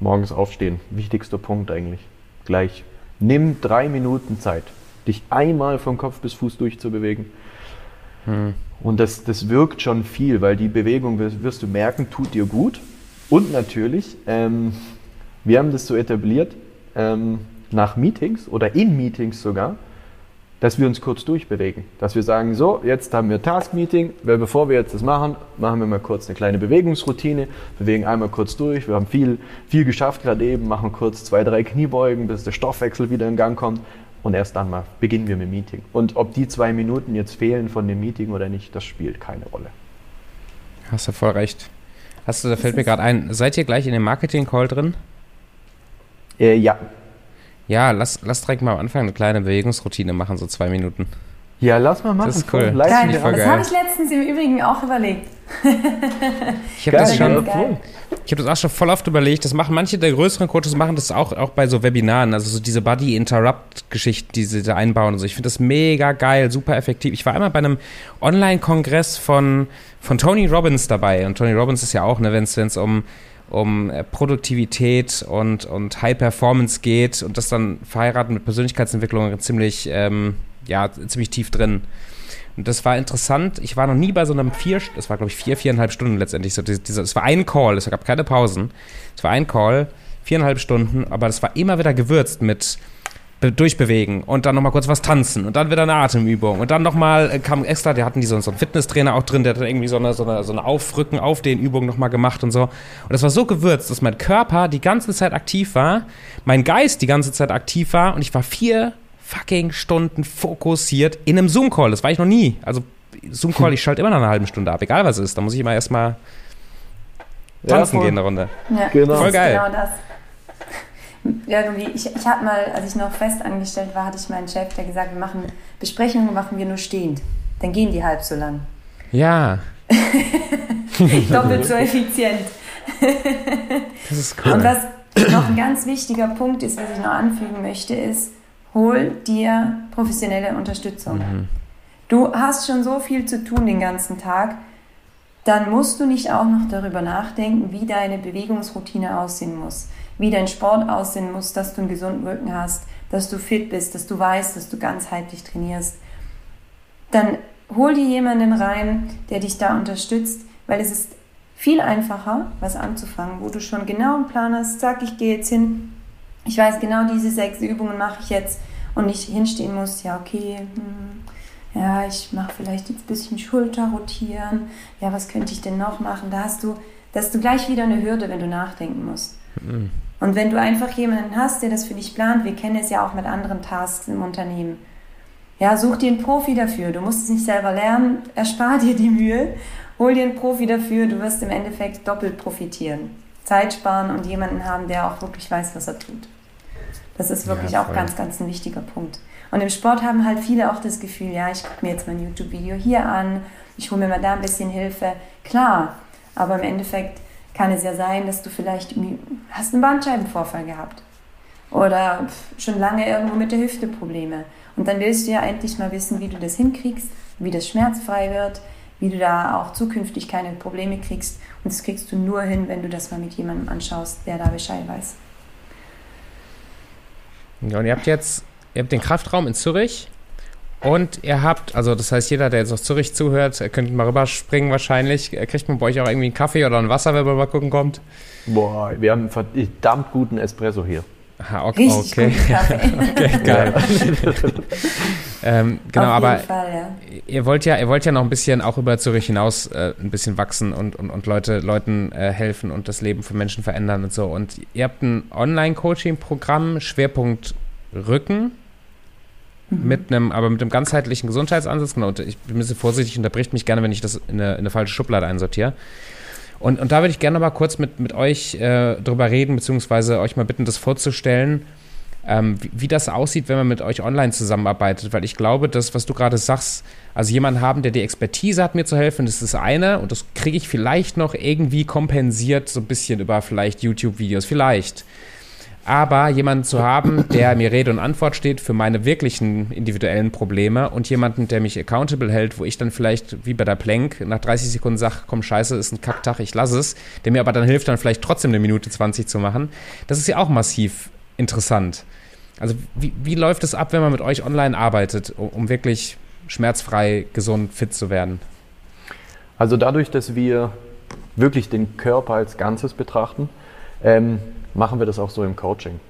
morgens aufstehen, wichtigster Punkt eigentlich. Gleich. Nimm drei Minuten Zeit, dich einmal von Kopf bis Fuß durchzubewegen. Hm. Und das, das wirkt schon viel, weil die Bewegung, wirst du merken, tut dir gut. Und natürlich, ähm, wir haben das so etabliert, ähm, nach Meetings oder in Meetings sogar, dass wir uns kurz durchbewegen. Dass wir sagen, so, jetzt haben wir Task-Meeting, weil bevor wir jetzt das machen, machen wir mal kurz eine kleine Bewegungsroutine, bewegen einmal kurz durch, wir haben viel, viel geschafft gerade eben, machen kurz zwei, drei Kniebeugen, bis der Stoffwechsel wieder in Gang kommt und erst dann mal beginnen wir mit dem Meeting. Und ob die zwei Minuten jetzt fehlen von dem Meeting oder nicht, das spielt keine Rolle. Hast du voll recht. Hast du, da fällt mir gerade ein, seid ihr gleich in dem Marketing-Call drin? Äh, ja, ja, lass, lass direkt mal am Anfang eine kleine Bewegungsroutine machen, so zwei Minuten. Ja, lass mal machen. Das ist cool. Geil, das habe ich letztens im Übrigen auch überlegt. Ich habe das schon. Ich habe das auch schon voll oft überlegt. Das machen manche der größeren Coaches machen das auch, auch bei so Webinaren, also so diese Body Interrupt Geschichten, die sie da einbauen und so. Ich finde das mega geil, super effektiv. Ich war einmal bei einem Online Kongress von von Tony Robbins dabei und Tony Robbins ist ja auch, ne, wenn es um um äh, Produktivität und, und High Performance geht und das dann verheiratet mit Persönlichkeitsentwicklung ziemlich, ähm, ja, ziemlich tief drin. Und das war interessant. Ich war noch nie bei so einem vier, das war glaube ich vier, viereinhalb Stunden letztendlich. So diese, es war ein Call, es gab keine Pausen. Es war ein Call, viereinhalb Stunden, aber das war immer wieder gewürzt mit durchbewegen und dann nochmal kurz was tanzen und dann wieder eine Atemübung und dann nochmal äh, kam extra, der hatten die so, so einen Fitnesstrainer auch drin, der hat irgendwie so eine, so eine, so eine Aufrücken auf den Übungen nochmal gemacht und so. Und das war so gewürzt, dass mein Körper die ganze Zeit aktiv war, mein Geist die ganze Zeit aktiv war und ich war vier fucking Stunden fokussiert in einem Zoom-Call. Das war ich noch nie. Also Zoom-Call, ich schalte immer nach einer halben Stunde ab, egal was es ist. Da muss ich immer erstmal tanzen ja, gehen eine Runde. Ja, genau. Voll geil. Genau das irgendwie, ich, ich hatte mal, als ich noch fest angestellt war, hatte ich meinen Chef, der gesagt, wir machen Besprechungen machen wir nur stehend. Dann gehen die halb so lang. Ja. <laughs> Doppelt so effizient. das ist cool. Und was noch ein ganz wichtiger Punkt ist, was ich noch anfügen möchte, ist, hol dir professionelle Unterstützung. Mhm. Du hast schon so viel zu tun den ganzen Tag, dann musst du nicht auch noch darüber nachdenken, wie deine Bewegungsroutine aussehen muss wie dein Sport aussehen muss, dass du einen gesunden Rücken hast, dass du fit bist, dass du weißt, dass du ganzheitlich trainierst, dann hol dir jemanden rein, der dich da unterstützt, weil es ist viel einfacher, was anzufangen, wo du schon genau einen Plan hast, sag, ich gehe jetzt hin, ich weiß genau, diese sechs Übungen mache ich jetzt und nicht hinstehen muss, ja, okay, hm, ja, ich mache vielleicht jetzt ein bisschen Schulter rotieren, ja, was könnte ich denn noch machen? Da hast du, da hast du gleich wieder eine Hürde, wenn du nachdenken musst. Mhm. Und wenn du einfach jemanden hast, der das für dich plant, wir kennen es ja auch mit anderen Tasks im Unternehmen. Ja, such dir einen Profi dafür. Du musst es nicht selber lernen, erspar dir die Mühe, hol dir einen Profi dafür, du wirst im Endeffekt doppelt profitieren. Zeit sparen und jemanden haben, der auch wirklich weiß, was er tut. Das ist wirklich ja, auch ganz, ganz ein wichtiger Punkt. Und im Sport haben halt viele auch das Gefühl, ja, ich gucke mir jetzt mein YouTube-Video hier an, ich hole mir mal da ein bisschen Hilfe. Klar, aber im Endeffekt kann es ja sein, dass du vielleicht hast einen Bandscheibenvorfall gehabt oder schon lange irgendwo mit der Hüfte Probleme. Und dann willst du ja endlich mal wissen, wie du das hinkriegst, wie das schmerzfrei wird, wie du da auch zukünftig keine Probleme kriegst. Und das kriegst du nur hin, wenn du das mal mit jemandem anschaust, der da Bescheid weiß. Ja, und ihr habt jetzt ihr habt den Kraftraum in Zürich und ihr habt, also das heißt, jeder, der jetzt aus Zürich zuhört, könnte mal rüberspringen wahrscheinlich. Kriegt man bei euch auch irgendwie einen Kaffee oder ein Wasser, wenn man mal gucken kommt? Boah, wir haben einen verdammt guten Espresso hier. Aha, okay. okay. <laughs> okay, geil. <laughs> ähm, genau, aber Fall, ja. ihr wollt ja, ihr wollt ja noch ein bisschen auch über Zürich hinaus äh, ein bisschen wachsen und, und, und Leute, Leuten äh, helfen und das Leben von Menschen verändern und so. Und ihr habt ein Online-Coaching-Programm, Schwerpunkt Rücken. Mhm. Mit einem, aber mit einem ganzheitlichen Gesundheitsansatz. Genau, und ich bin ein bisschen vorsichtig, unterbricht mich gerne, wenn ich das in eine, in eine falsche Schublade einsortiere. Und, und da würde ich gerne mal kurz mit, mit euch äh, drüber reden, beziehungsweise euch mal bitten, das vorzustellen, ähm, wie, wie, das aussieht, wenn man mit euch online zusammenarbeitet. Weil ich glaube, das, was du gerade sagst, also jemanden haben, der die Expertise hat, mir zu helfen, das ist das eine. Und das kriege ich vielleicht noch irgendwie kompensiert, so ein bisschen über vielleicht YouTube-Videos, vielleicht. Aber jemanden zu haben, der mir Rede und Antwort steht für meine wirklichen individuellen Probleme und jemanden, der mich accountable hält, wo ich dann vielleicht, wie bei der Plank, nach 30 Sekunden sage, komm, scheiße, ist ein Kacktag, ich lasse es, der mir aber dann hilft, dann vielleicht trotzdem eine Minute 20 zu machen, das ist ja auch massiv interessant. Also wie, wie läuft es ab, wenn man mit euch online arbeitet, um, um wirklich schmerzfrei, gesund, fit zu werden? Also dadurch, dass wir wirklich den Körper als Ganzes betrachten, ähm, machen wir das auch so im Coaching.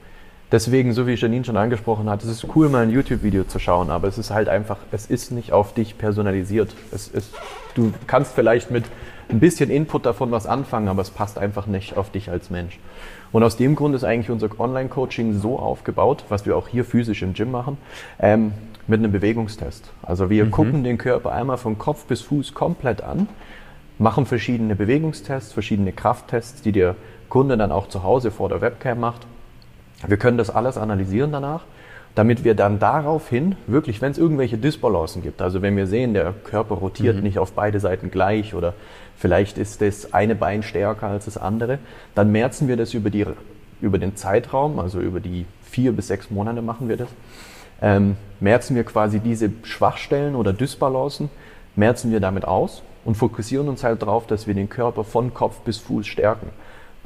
Deswegen, so wie Janine schon angesprochen hat, es ist cool, mal ein YouTube-Video zu schauen, aber es ist halt einfach, es ist nicht auf dich personalisiert. Es ist, du kannst vielleicht mit ein bisschen Input davon was anfangen, aber es passt einfach nicht auf dich als Mensch. Und aus dem Grund ist eigentlich unser Online-Coaching so aufgebaut, was wir auch hier physisch im Gym machen, ähm, mit einem Bewegungstest. Also wir mhm. gucken den Körper einmal von Kopf bis Fuß komplett an, machen verschiedene Bewegungstests, verschiedene Krafttests, die dir Kunde dann auch zu Hause vor der Webcam macht. Wir können das alles analysieren danach, damit wir dann daraufhin wirklich, wenn es irgendwelche Disbalancen gibt, also wenn wir sehen, der Körper rotiert mhm. nicht auf beide Seiten gleich oder vielleicht ist das eine Bein stärker als das andere, dann merzen wir das über, die, über den Zeitraum, also über die vier bis sechs Monate machen wir das. Ähm, merzen wir quasi diese Schwachstellen oder Dysbalancen, merzen wir damit aus und fokussieren uns halt darauf, dass wir den Körper von Kopf bis Fuß stärken.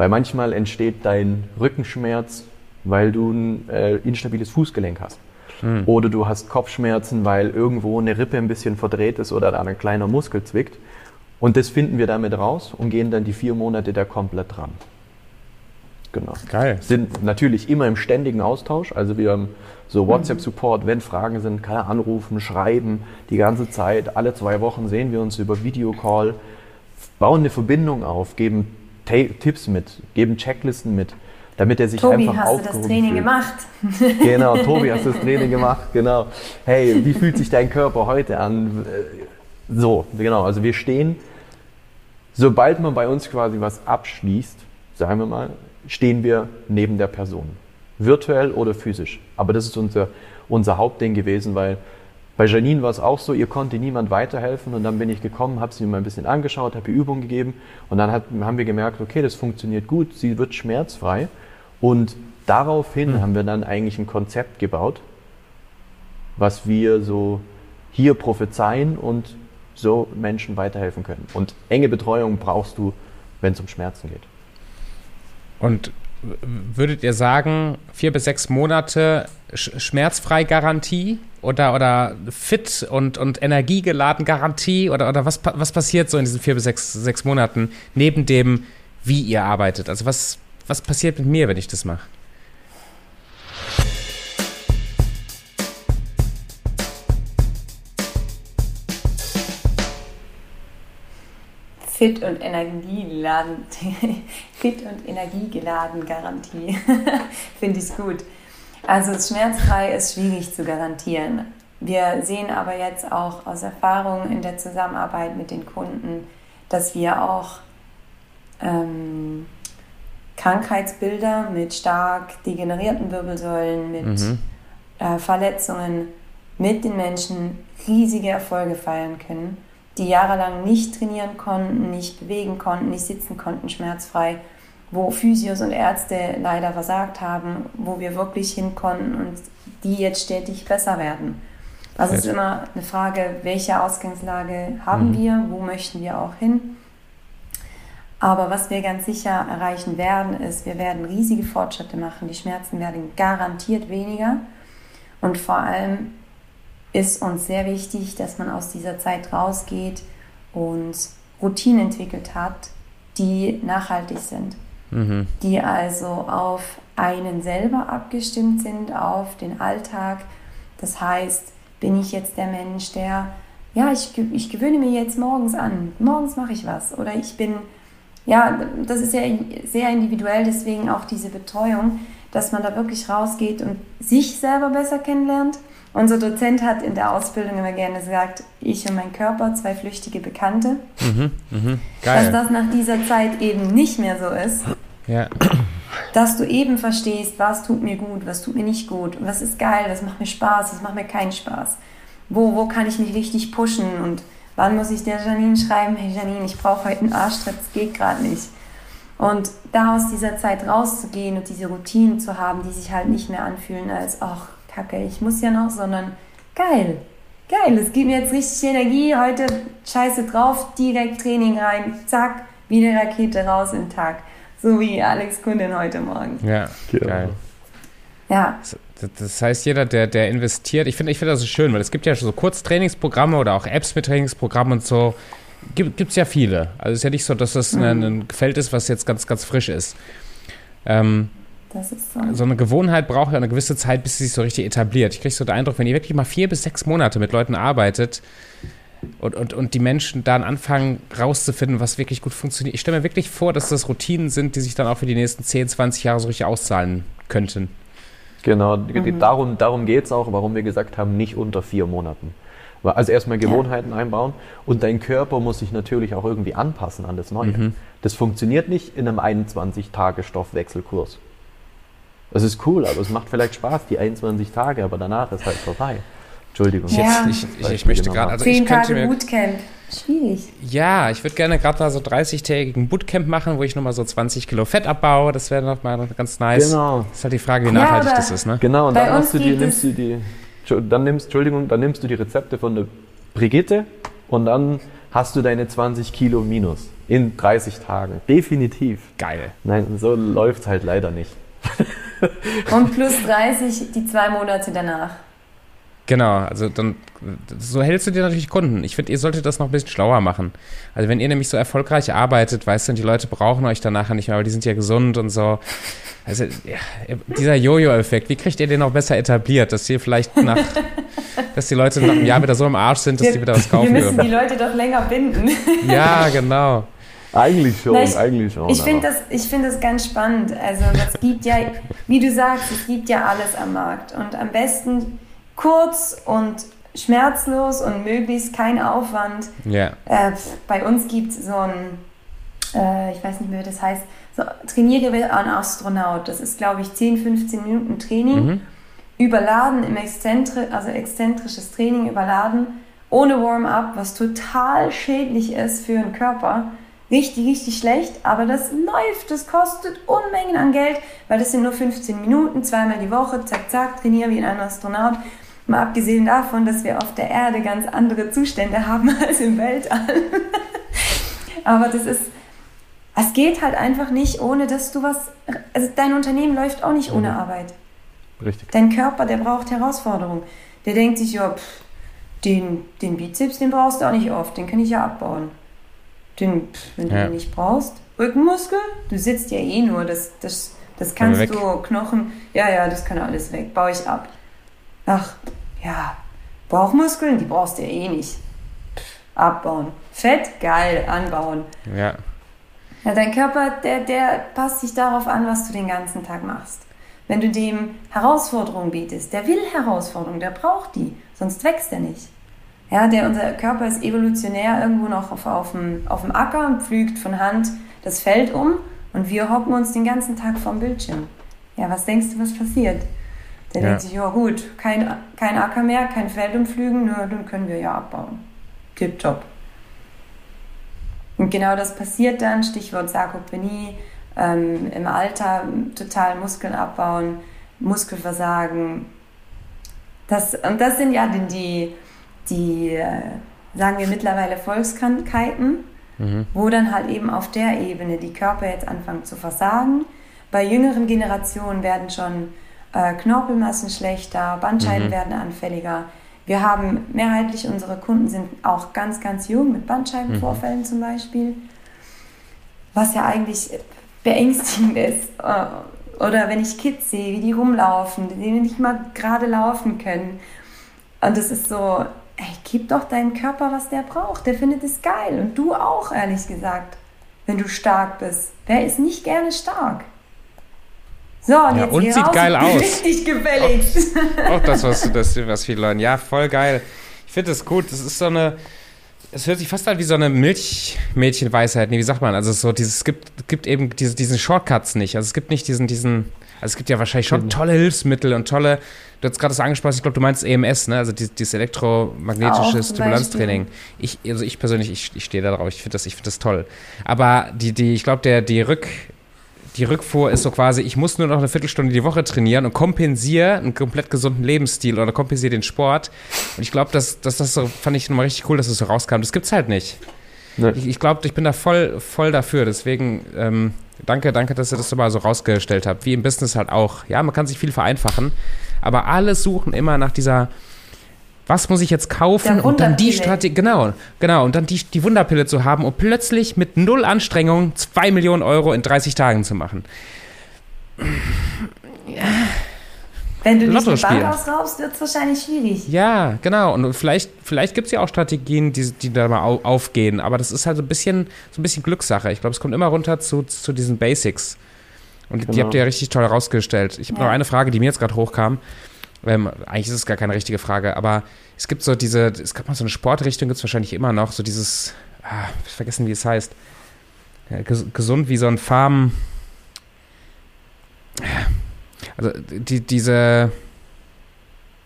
Weil manchmal entsteht dein Rückenschmerz, weil du ein äh, instabiles Fußgelenk hast. Mhm. Oder du hast Kopfschmerzen, weil irgendwo eine Rippe ein bisschen verdreht ist oder da ein kleiner Muskel zwickt. Und das finden wir damit raus und gehen dann die vier Monate da komplett dran. Genau. Geil. Sind natürlich immer im ständigen Austausch. Also wir haben so WhatsApp-Support, wenn Fragen sind, kann er anrufen, schreiben, die ganze Zeit. Alle zwei Wochen sehen wir uns über Videocall, bauen eine Verbindung auf, geben Tipps mit, geben Checklisten mit, damit er sich Tobi, einfach aufgehoben hast du das Training fühlt. gemacht? <laughs> Genau, Tobi, hast du das Training gemacht? Genau. Hey, wie fühlt sich dein Körper heute an? So, genau. Also wir stehen, sobald man bei uns quasi was abschließt, sagen wir mal, stehen wir neben der Person. Virtuell oder physisch. Aber das ist unser, unser Hauptding gewesen, weil bei Janine war es auch so, ihr konnte niemand weiterhelfen und dann bin ich gekommen, habe sie mir mal ein bisschen angeschaut, habe ihr Übungen gegeben und dann hat, haben wir gemerkt, okay, das funktioniert gut, sie wird schmerzfrei und daraufhin mhm. haben wir dann eigentlich ein Konzept gebaut, was wir so hier prophezeien und so Menschen weiterhelfen können. Und enge Betreuung brauchst du, wenn es um Schmerzen geht. Und würdet ihr sagen, vier bis sechs Monate schmerzfrei Garantie oder, oder fit und, und energiegeladen Garantie oder, oder was, was passiert so in diesen vier bis sechs, sechs Monaten neben dem, wie ihr arbeitet? Also was, was passiert mit mir, wenn ich das mache? Fit und Energiegeladen, <laughs> Fit und Energiegeladen Garantie. <laughs> Finde ich gut. Also schmerzfrei ist schwierig zu garantieren. Wir sehen aber jetzt auch aus Erfahrung in der Zusammenarbeit mit den Kunden, dass wir auch ähm, Krankheitsbilder mit stark degenerierten Wirbelsäulen, mit mhm. äh, Verletzungen mit den Menschen riesige Erfolge feiern können, die jahrelang nicht trainieren konnten, nicht bewegen konnten, nicht sitzen konnten, schmerzfrei wo Physios und Ärzte leider versagt haben, wo wir wirklich hin konnten und die jetzt stetig besser werden. Also es ist immer eine Frage, welche Ausgangslage haben mhm. wir, wo möchten wir auch hin. Aber was wir ganz sicher erreichen werden, ist, wir werden riesige Fortschritte machen. Die Schmerzen werden garantiert weniger. Und vor allem ist uns sehr wichtig, dass man aus dieser Zeit rausgeht und Routinen entwickelt hat, die nachhaltig sind. Mhm. Die also auf einen selber abgestimmt sind, auf den Alltag. Das heißt, bin ich jetzt der Mensch, der, ja, ich, ich gewöhne mir jetzt morgens an, morgens mache ich was. Oder ich bin, ja, das ist ja sehr individuell, deswegen auch diese Betreuung, dass man da wirklich rausgeht und sich selber besser kennenlernt unser Dozent hat in der Ausbildung immer gerne gesagt, ich und mein Körper, zwei flüchtige Bekannte. Mhm, mh, geil. Dass das nach dieser Zeit eben nicht mehr so ist. Ja. Dass du eben verstehst, was tut mir gut, was tut mir nicht gut, was ist geil, was macht mir Spaß, was macht mir keinen Spaß. Wo, wo kann ich mich richtig pushen und wann muss ich der Janine schreiben, hey Janine, ich brauche heute einen Arschtritt, es geht gerade nicht. Und da aus dieser Zeit rauszugehen und diese Routinen zu haben, die sich halt nicht mehr anfühlen als, ach, kacke, ich muss ja noch, sondern geil, geil, es gibt mir jetzt richtig Energie, heute scheiße drauf, direkt Training rein, zack, wie eine Rakete raus im Tag. So wie Alex Kundin heute Morgen. Ja, genau. geil. Ja. Das heißt, jeder, der, der investiert, ich finde ich find das so schön, weil es gibt ja so Kurztrainingsprogramme oder auch Apps mit Trainingsprogrammen und so. Gibt es ja viele. Also es ist ja nicht so, dass das mhm. ein, ein Feld ist, was jetzt ganz, ganz frisch ist. Ähm, das ist so. So eine Gewohnheit braucht ja eine gewisse Zeit, bis sie sich so richtig etabliert. Ich kriege so den Eindruck, wenn ihr wirklich mal vier bis sechs Monate mit Leuten arbeitet und, und, und die Menschen dann anfangen rauszufinden, was wirklich gut funktioniert. Ich stelle mir wirklich vor, dass das Routinen sind, die sich dann auch für die nächsten 10, 20 Jahre so richtig auszahlen könnten. Genau, mhm. darum, darum geht es auch, warum wir gesagt haben, nicht unter vier Monaten. Also erstmal Gewohnheiten ja. einbauen und dein Körper muss sich natürlich auch irgendwie anpassen an das Neue. Mhm. Das funktioniert nicht in einem 21-Tage-Stoffwechselkurs. Das ist cool, aber es macht vielleicht Spaß, die 21 Tage, aber danach ist halt vorbei. Entschuldigung. Ja. Jetzt, ich, ich, ich möchte gerade. Also Zehn Tage mir, Bootcamp. Schwierig. Ja, ich würde gerne gerade mal so 30-tägigen Bootcamp machen, wo ich nochmal so 20 Kilo Fett abbaue. Das wäre nochmal ganz nice. Genau. Das ist halt die Frage, wie nachhaltig ja, das ist, ne? Genau, und dann du die, nimmst du die, dann nimmst, Entschuldigung, dann nimmst du die Rezepte von der Brigitte und dann hast du deine 20 Kilo minus in 30 Tagen. Definitiv. Geil. Nein, so läuft es halt leider nicht. <laughs> Und plus 30 die zwei Monate danach. Genau, also dann so hältst du dir natürlich Kunden. Ich finde, ihr solltet das noch ein bisschen schlauer machen. Also wenn ihr nämlich so erfolgreich arbeitet, weißt du, die Leute brauchen euch danach nicht mehr, aber die sind ja gesund und so. Also ja, dieser Jojo-Effekt, wie kriegt ihr den noch besser etabliert, dass ihr vielleicht nach, <laughs> dass die Leute nach einem Jahr wieder so im Arsch sind, dass wir, die wieder was kaufen Wir müssen dürfen. die Leute doch länger binden. Ja, genau. Eigentlich schon, Na, ich, eigentlich schon. Ich finde das, find das ganz spannend. Also es gibt ja, wie du sagst, es gibt ja alles am Markt. Und am besten kurz und schmerzlos und möglichst kein Aufwand. Ja. Äh, bei uns gibt es so ein, äh, ich weiß nicht mehr, wie das heißt, so, trainiere wie ein Astronaut. Das ist, glaube ich, 10, 15 Minuten Training. Mhm. Überladen im Exzentri also exzentrisches Training überladen, ohne Warm-up, was total schädlich ist für den Körper richtig, richtig schlecht, aber das läuft, das kostet Unmengen an Geld, weil das sind nur 15 Minuten, zweimal die Woche, zack, zack, trainiere wie ein Astronaut. Mal abgesehen davon, dass wir auf der Erde ganz andere Zustände haben <laughs> als im Weltall. <laughs> aber das ist, es geht halt einfach nicht, ohne dass du was, also dein Unternehmen läuft auch nicht ohne mhm. Arbeit. Richtig. Dein Körper, der braucht Herausforderungen. Der denkt sich, ja, pff, den, den Bizeps, den brauchst du auch nicht oft, den kann ich ja abbauen. Den, wenn du ja. den nicht brauchst. Rückenmuskel, du sitzt ja eh nur, das, das, das kannst du, Knochen, ja, ja, das kann alles weg, baue ich ab. Ach, ja, Bauchmuskeln, die brauchst du ja eh nicht. abbauen. Fett, geil, anbauen. Ja. Ja, dein Körper, der, der passt sich darauf an, was du den ganzen Tag machst. Wenn du dem Herausforderungen bietest, der will Herausforderungen, der braucht die, sonst wächst er nicht. Ja, der, unser Körper ist evolutionär irgendwo noch auf, auf, dem, auf dem Acker und pflügt von Hand das Feld um und wir hocken uns den ganzen Tag vorm Bildschirm. Ja, was denkst du, was passiert? Der ja. denkt sich, ja gut, kein, kein Acker mehr, kein Feld umpflügen, nur dann können wir ja abbauen. Tipptopp. Und genau das passiert dann, Stichwort Sarkopenie, ähm, im Alter total Muskeln abbauen, Muskelversagen. Das, und das sind ja die, die die, äh, sagen wir mittlerweile Volkskrankheiten, mhm. wo dann halt eben auf der Ebene die Körper jetzt anfangen zu versagen. Bei jüngeren Generationen werden schon äh, Knorpelmassen schlechter, Bandscheiben Mhm. werden anfälliger. Wir haben mehrheitlich unsere Kunden sind auch ganz, ganz jung mit Bandscheibenvorfällen zum Beispiel, was ja eigentlich beängstigend ist. Äh, Oder wenn ich Kids sehe, wie die rumlaufen, die nicht mal gerade laufen können. Und das ist so, ey, gib doch deinem Körper, was der braucht. Der findet es geil. Und du auch, ehrlich gesagt, wenn du stark bist. Wer ist nicht gerne stark? So, und Ja, jetzt und sieht raus geil und aus. Richtig gefälligst. Auch das, was, das, was viele Leute. Ja, voll geil. Ich finde das gut. Das ist so eine. Es hört sich fast an wie so eine Milchmädchenweisheit. Nee, wie sagt man? Also so dieses, es gibt, gibt eben diese, diesen Shortcuts nicht. Also es gibt nicht diesen, diesen, also es gibt ja wahrscheinlich schon tolle Hilfsmittel und tolle, du hast gerade das angesprochen, ich glaube, du meinst EMS, ne? Also dieses, dieses Auch elektromagnetische zum Stimulanztraining. Ich, also ich persönlich, ich, ich stehe da drauf, ich finde das, ich finde das toll. Aber die, die, ich glaube, der, die Rück, die Rückfuhr ist so quasi, ich muss nur noch eine Viertelstunde die Woche trainieren und kompensiere einen komplett gesunden Lebensstil oder kompensiere den Sport. Und ich glaube, dass, dass das so, fand ich nochmal richtig cool, dass das so rauskam. Das gibt's halt nicht. Ne. Ich, ich glaube, ich bin da voll, voll dafür. Deswegen, ähm, danke, danke, dass ihr das so mal so rausgestellt habt. Wie im Business halt auch. Ja, man kann sich viel vereinfachen. Aber alle suchen immer nach dieser, was muss ich jetzt kaufen und dann die. Strategie, genau, genau, und dann die, die Wunderpille zu haben und plötzlich mit null Anstrengung zwei Millionen Euro in 30 Tagen zu machen. Wenn du nicht Lotto die Bank spielen. ausraubst, wird es wahrscheinlich schwierig. Ja, genau. Und vielleicht, vielleicht gibt es ja auch Strategien, die, die da mal au- aufgehen. Aber das ist halt so ein bisschen, so ein bisschen Glückssache. Ich glaube, es kommt immer runter zu, zu diesen Basics. Und die Genau. habt ihr ja richtig toll herausgestellt. Ich habe Ja. noch eine Frage, die mir jetzt gerade hochkam. Ähm, eigentlich ist es gar keine richtige Frage, aber es gibt so diese, es gab mal so eine Sportrichtung, gibt es wahrscheinlich immer noch, so dieses, ah, ich vergessen, wie es heißt. Ja, ges gesund wie so ein Farm. Also die, diese.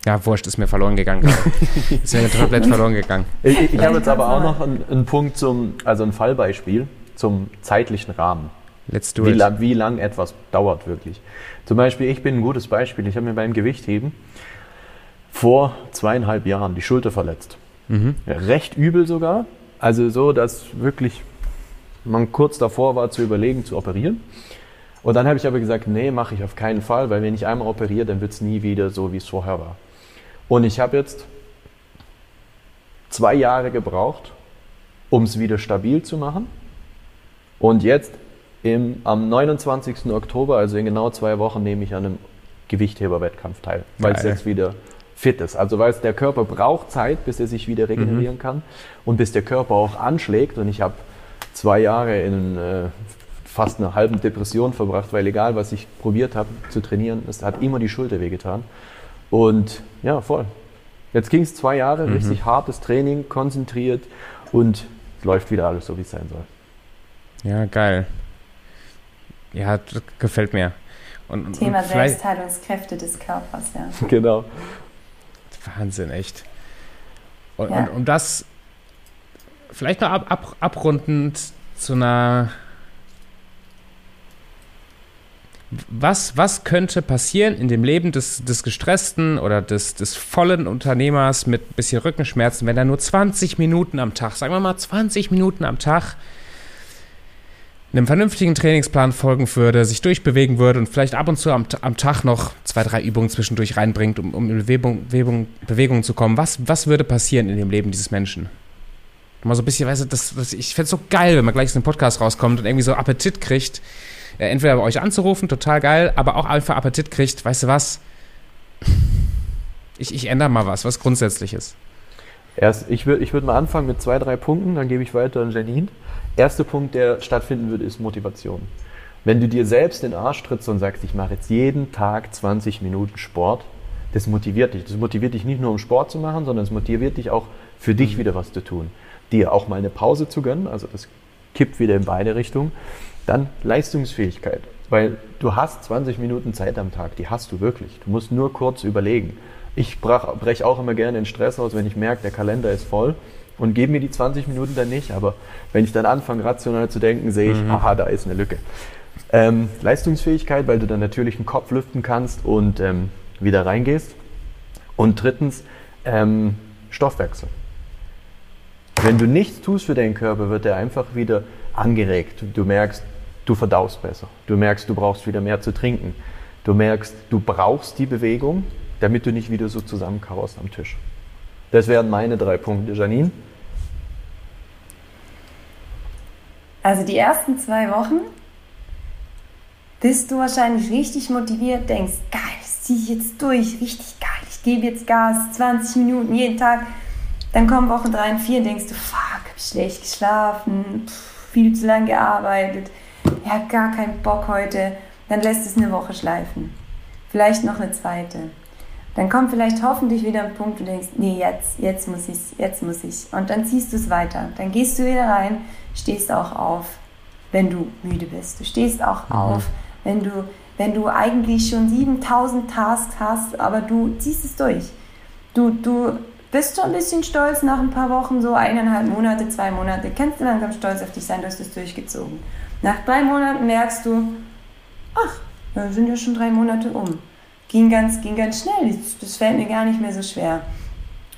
Ja, wurscht, ist mir verloren gegangen. gerade. <laughs> ist mir komplett verloren gegangen. Ich, ich, ich habe jetzt aber auch noch einen, einen Punkt zum, also ein Fallbeispiel zum zeitlichen Rahmen. Let's do Wie, it. lang, wie lang etwas dauert wirklich. Zum Beispiel, ich bin ein gutes Beispiel. Ich habe mir beim Gewichtheben vor zweieinhalb Jahren die Schulter verletzt. Mhm. Ja, recht übel sogar. Also so, dass wirklich man kurz davor war zu überlegen, zu operieren. Und dann habe ich aber gesagt, nee, mache ich auf keinen Fall, weil wenn ich einmal operiere, dann wird es nie wieder so, wie es vorher war. Und ich habe jetzt zwei Jahre gebraucht, um es wieder stabil zu machen. Und jetzt im, am 29. Oktober, also in genau zwei Wochen, nehme ich an einem Gewichtheberwettkampf teil, weil es jetzt wieder fit ist. Also weil der Körper braucht Zeit, bis er sich wieder regenerieren kann und bis der Körper auch anschlägt. Und ich habe zwei Jahre in äh, fast einer halben Depression verbracht, weil egal was ich probiert habe zu trainieren, es hat immer die Schulter wehgetan. Und ja, voll. Jetzt ging es zwei Jahre, richtig hartes Training, konzentriert und läuft wieder alles so, wie es sein soll. Ja, geil. Ja, das gefällt mir. Und, Thema und Selbstheilungskräfte des Körpers, ja. <laughs> Genau. Wahnsinn, echt. Und, Ja. und um das vielleicht noch ab, ab, abrundend zu einer. Was, was könnte passieren in dem Leben des, des gestressten oder des, des vollen Unternehmers mit ein bisschen Rückenschmerzen, wenn er nur 20 Minuten am Tag, sagen wir mal 20 Minuten am Tag, einem vernünftigen Trainingsplan folgen würde, sich durchbewegen würde und vielleicht ab und zu am, am Tag noch zwei, drei Übungen zwischendurch reinbringt, um, um in Bewegung, Bewegung, Bewegung zu kommen. Was, was würde passieren in dem Leben dieses Menschen? Mal so ein bisschen, weißt du, das, das, ich fände es so geil, wenn man gleich aus dem Podcast rauskommt und irgendwie so Appetit kriegt, äh, entweder bei euch anzurufen, total geil, aber auch einfach Appetit kriegt, weißt du was? Ich, ich ändere mal was, was Grundsätzliches. Erst, ich würde ich würd mal anfangen mit zwei, drei Punkten, dann gebe ich weiter an Janine. Erster Punkt, der stattfinden würde, ist Motivation. Wenn du dir selbst den Arsch trittst und sagst, ich mache jetzt jeden Tag 20 Minuten Sport, das motiviert dich. Das motiviert dich nicht nur, um Sport zu machen, sondern es motiviert dich auch, für dich wieder was zu tun. Dir auch mal eine Pause zu gönnen, also das kippt wieder in beide Richtungen. Dann Leistungsfähigkeit, weil du hast 20 Minuten Zeit am Tag, die hast du wirklich. Du musst nur kurz überlegen. Ich breche auch immer gerne den Stress aus, wenn ich merke, der Kalender ist voll und gebe mir die 20 Minuten dann nicht. Aber wenn ich dann anfange, rational zu denken, sehe ich, aha, da ist eine Lücke. Ähm, Leistungsfähigkeit, weil du dann natürlich den Kopf lüften kannst und ähm, wieder reingehst. Und drittens, ähm, Stoffwechsel. Wenn du nichts tust für deinen Körper, wird er einfach wieder angeregt. Du merkst, du verdaust besser. Du merkst, du brauchst wieder mehr zu trinken. Du merkst, du brauchst die Bewegung, damit du nicht wieder so zusammenkauerst am Tisch. Das wären meine drei Punkte. Janine? Also die ersten zwei Wochen bist du wahrscheinlich richtig motiviert, denkst, geil, das ziehe ich jetzt durch, richtig geil, ich gebe jetzt Gas, 20 Minuten jeden Tag. Dann kommen Wochen drei und vier denkst du, fuck, hab ich schlecht geschlafen, pff, viel zu lange gearbeitet, ja, gar keinen Bock heute. Dann lässt es eine Woche schleifen. Vielleicht noch eine zweite. Dann kommt vielleicht hoffentlich wieder ein Punkt, wo du denkst, nee, jetzt, jetzt muss ich, jetzt muss ich. Und dann ziehst du es weiter. Dann gehst du wieder rein, stehst auch auf, wenn du müde bist. Du stehst auch mhm. auf, wenn du, wenn du eigentlich schon 7000 Tasks hast, aber du ziehst es durch. Du, du bist schon ein bisschen stolz nach ein paar Wochen, so eineinhalb Monate, zwei Monate, kannst du langsam stolz auf dich sein, du hast es durchgezogen. Nach drei Monaten merkst du, ach, da sind ja schon drei Monate um ging ganz, ging ganz schnell. Das fällt mir gar nicht mehr so schwer.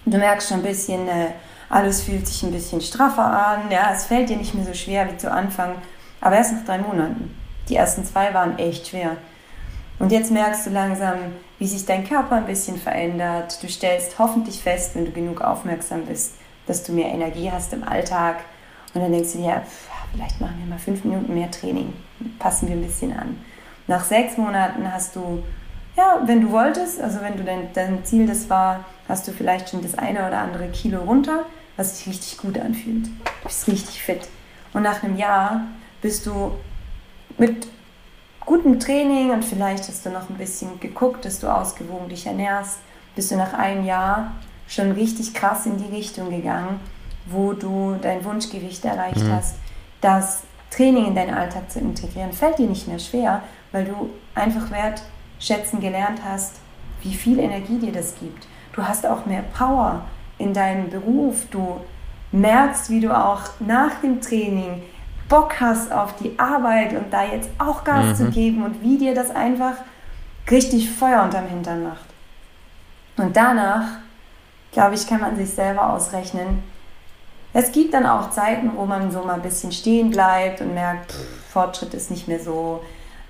Du merkst schon ein bisschen, äh, alles fühlt sich ein bisschen straffer an. Ja, es fällt dir nicht mehr so schwer wie zu Anfang. Aber erst nach drei Monaten. Die ersten zwei waren echt schwer. Und jetzt merkst du langsam, wie sich dein Körper ein bisschen verändert. Du stellst hoffentlich fest, wenn du genug aufmerksam bist, dass du mehr Energie hast im Alltag. Und dann denkst du dir, vielleicht machen wir mal fünf Minuten mehr Training. Passen wir ein bisschen an. Nach sechs Monaten hast du ja, wenn du wolltest, also wenn du dein, dein Ziel das war, hast du vielleicht schon das eine oder andere Kilo runter, was sich richtig gut anfühlt. Du bist richtig fit. Und nach einem Jahr bist du mit gutem Training und vielleicht hast du noch ein bisschen geguckt, dass du ausgewogen dich ernährst, bist du nach einem Jahr schon richtig krass in die Richtung gegangen, wo du dein Wunschgewicht erreicht mhm. hast. Das Training in deinen Alltag zu integrieren fällt dir nicht mehr schwer, weil du einfach wert schätzen gelernt hast, wie viel Energie dir das gibt. Du hast auch mehr Power in deinem Beruf. Du merkst, wie du auch nach dem Training Bock hast auf die Arbeit und da jetzt auch Gas mhm. zu geben und wie dir das einfach richtig Feuer unterm Hintern macht. Und danach, glaube ich, kann man sich selber ausrechnen. Es gibt dann auch Zeiten, wo man so mal ein bisschen stehen bleibt und merkt, pff, Fortschritt ist nicht mehr so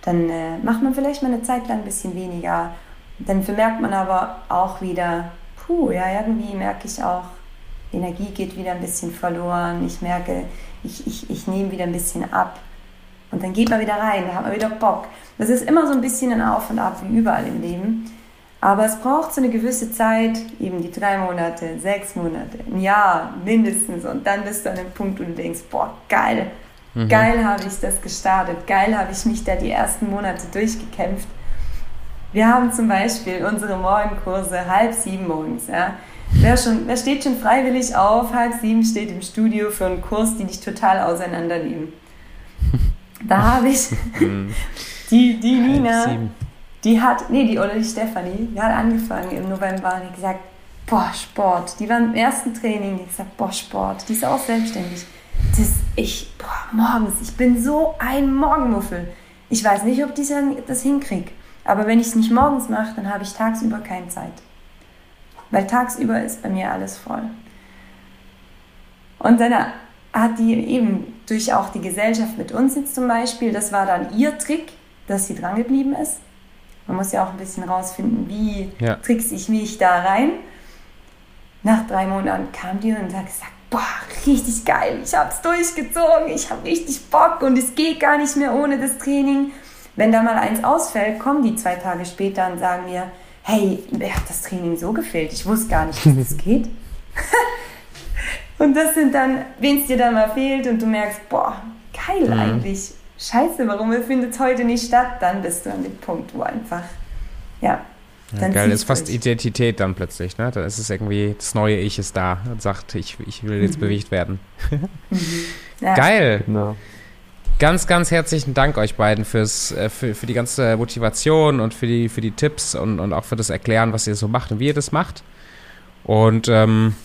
dann äh, macht man vielleicht mal eine Zeit lang ein bisschen weniger. Dann bemerkt man aber auch wieder, puh, ja, irgendwie merke ich auch, Energie geht wieder ein bisschen verloren. Ich merke, ich, ich, ich nehme wieder ein bisschen ab. Und dann geht man wieder rein, da hat man wieder Bock. Das ist immer so ein bisschen ein Auf und Ab, wie überall im Leben. Aber es braucht so eine gewisse Zeit, eben die drei Monate, sechs Monate, ein Jahr mindestens. Und dann bist du an dem Punkt, wo du denkst, boah, geil, Mhm. Geil habe ich das gestartet. Geil habe ich mich da die ersten Monate durchgekämpft. Wir haben zum Beispiel unsere Morgenkurse halb sieben morgens. Ja. Wer, schon, wer steht schon freiwillig auf? Halb sieben steht im Studio für einen Kurs, die dich total auseinandernehmen. <laughs> Da habe ich mhm. <laughs> die, die Nina, die hat, nee, die oder die Stefanie, die hat angefangen im November und hat gesagt, boah, Sport. Die war im ersten Training, die hat gesagt, boah, Sport. Die ist auch selbstständig das, ich, boah, morgens, ich bin so ein Morgenmuffel. Ich weiß nicht, ob ich das hinkriege. Aber wenn ich es nicht morgens mache, dann habe ich tagsüber keine Zeit. Weil tagsüber ist bei mir alles voll. Und dann hat die eben durch auch die Gesellschaft mit uns jetzt zum Beispiel, das war dann ihr Trick, dass sie drangeblieben ist. Man muss ja auch ein bisschen rausfinden, wie ja. trickse ich mich da rein. Nach drei Monaten kam die und hat gesagt, boah, richtig geil, ich habe es durchgezogen, ich habe richtig Bock und es geht gar nicht mehr ohne das Training. Wenn da mal eins ausfällt, kommen die zwei Tage später und sagen mir, hey, mir hat das Training so gefehlt, ich wusste gar nicht, dass das <laughs> geht. <laughs> und das sind dann, wenn es dir dann mal fehlt und du merkst, boah, geil mhm. eigentlich, scheiße, warum findet es heute nicht statt, dann bist du an dem Punkt, wo einfach, ja, ja, geil, ist fast Identität dann plötzlich, ne? Dann ist es irgendwie, das neue Ich ist da und sagt, ich, ich will jetzt mhm. bewegt werden. <laughs> mhm. ja. Geil. Genau. Ganz, ganz herzlichen Dank euch beiden fürs, äh, für, für die ganze Motivation und für die, für die Tipps und, und auch für das Erklären, was ihr so macht und wie ihr das macht. Und ähm,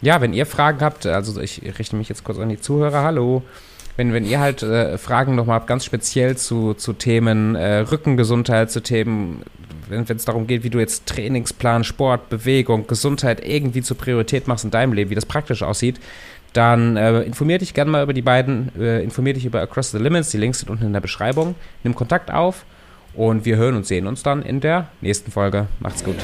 ja, wenn ihr Fragen habt, also ich richte mich jetzt kurz an die Zuhörer, hallo. Wenn, wenn ihr halt äh, Fragen nochmal habt, ganz speziell zu, zu Themen äh, Rückengesundheit, zu Themen wenn es darum geht, wie du jetzt Trainingsplan, Sport, Bewegung, Gesundheit irgendwie zur Priorität machst in deinem Leben, wie das praktisch aussieht, dann äh, informier dich gerne mal über die beiden, äh, informier dich über Across the Limits, die Links sind unten in der Beschreibung, nimm Kontakt auf Und wir hören und sehen uns dann in der nächsten Folge. Macht's gut.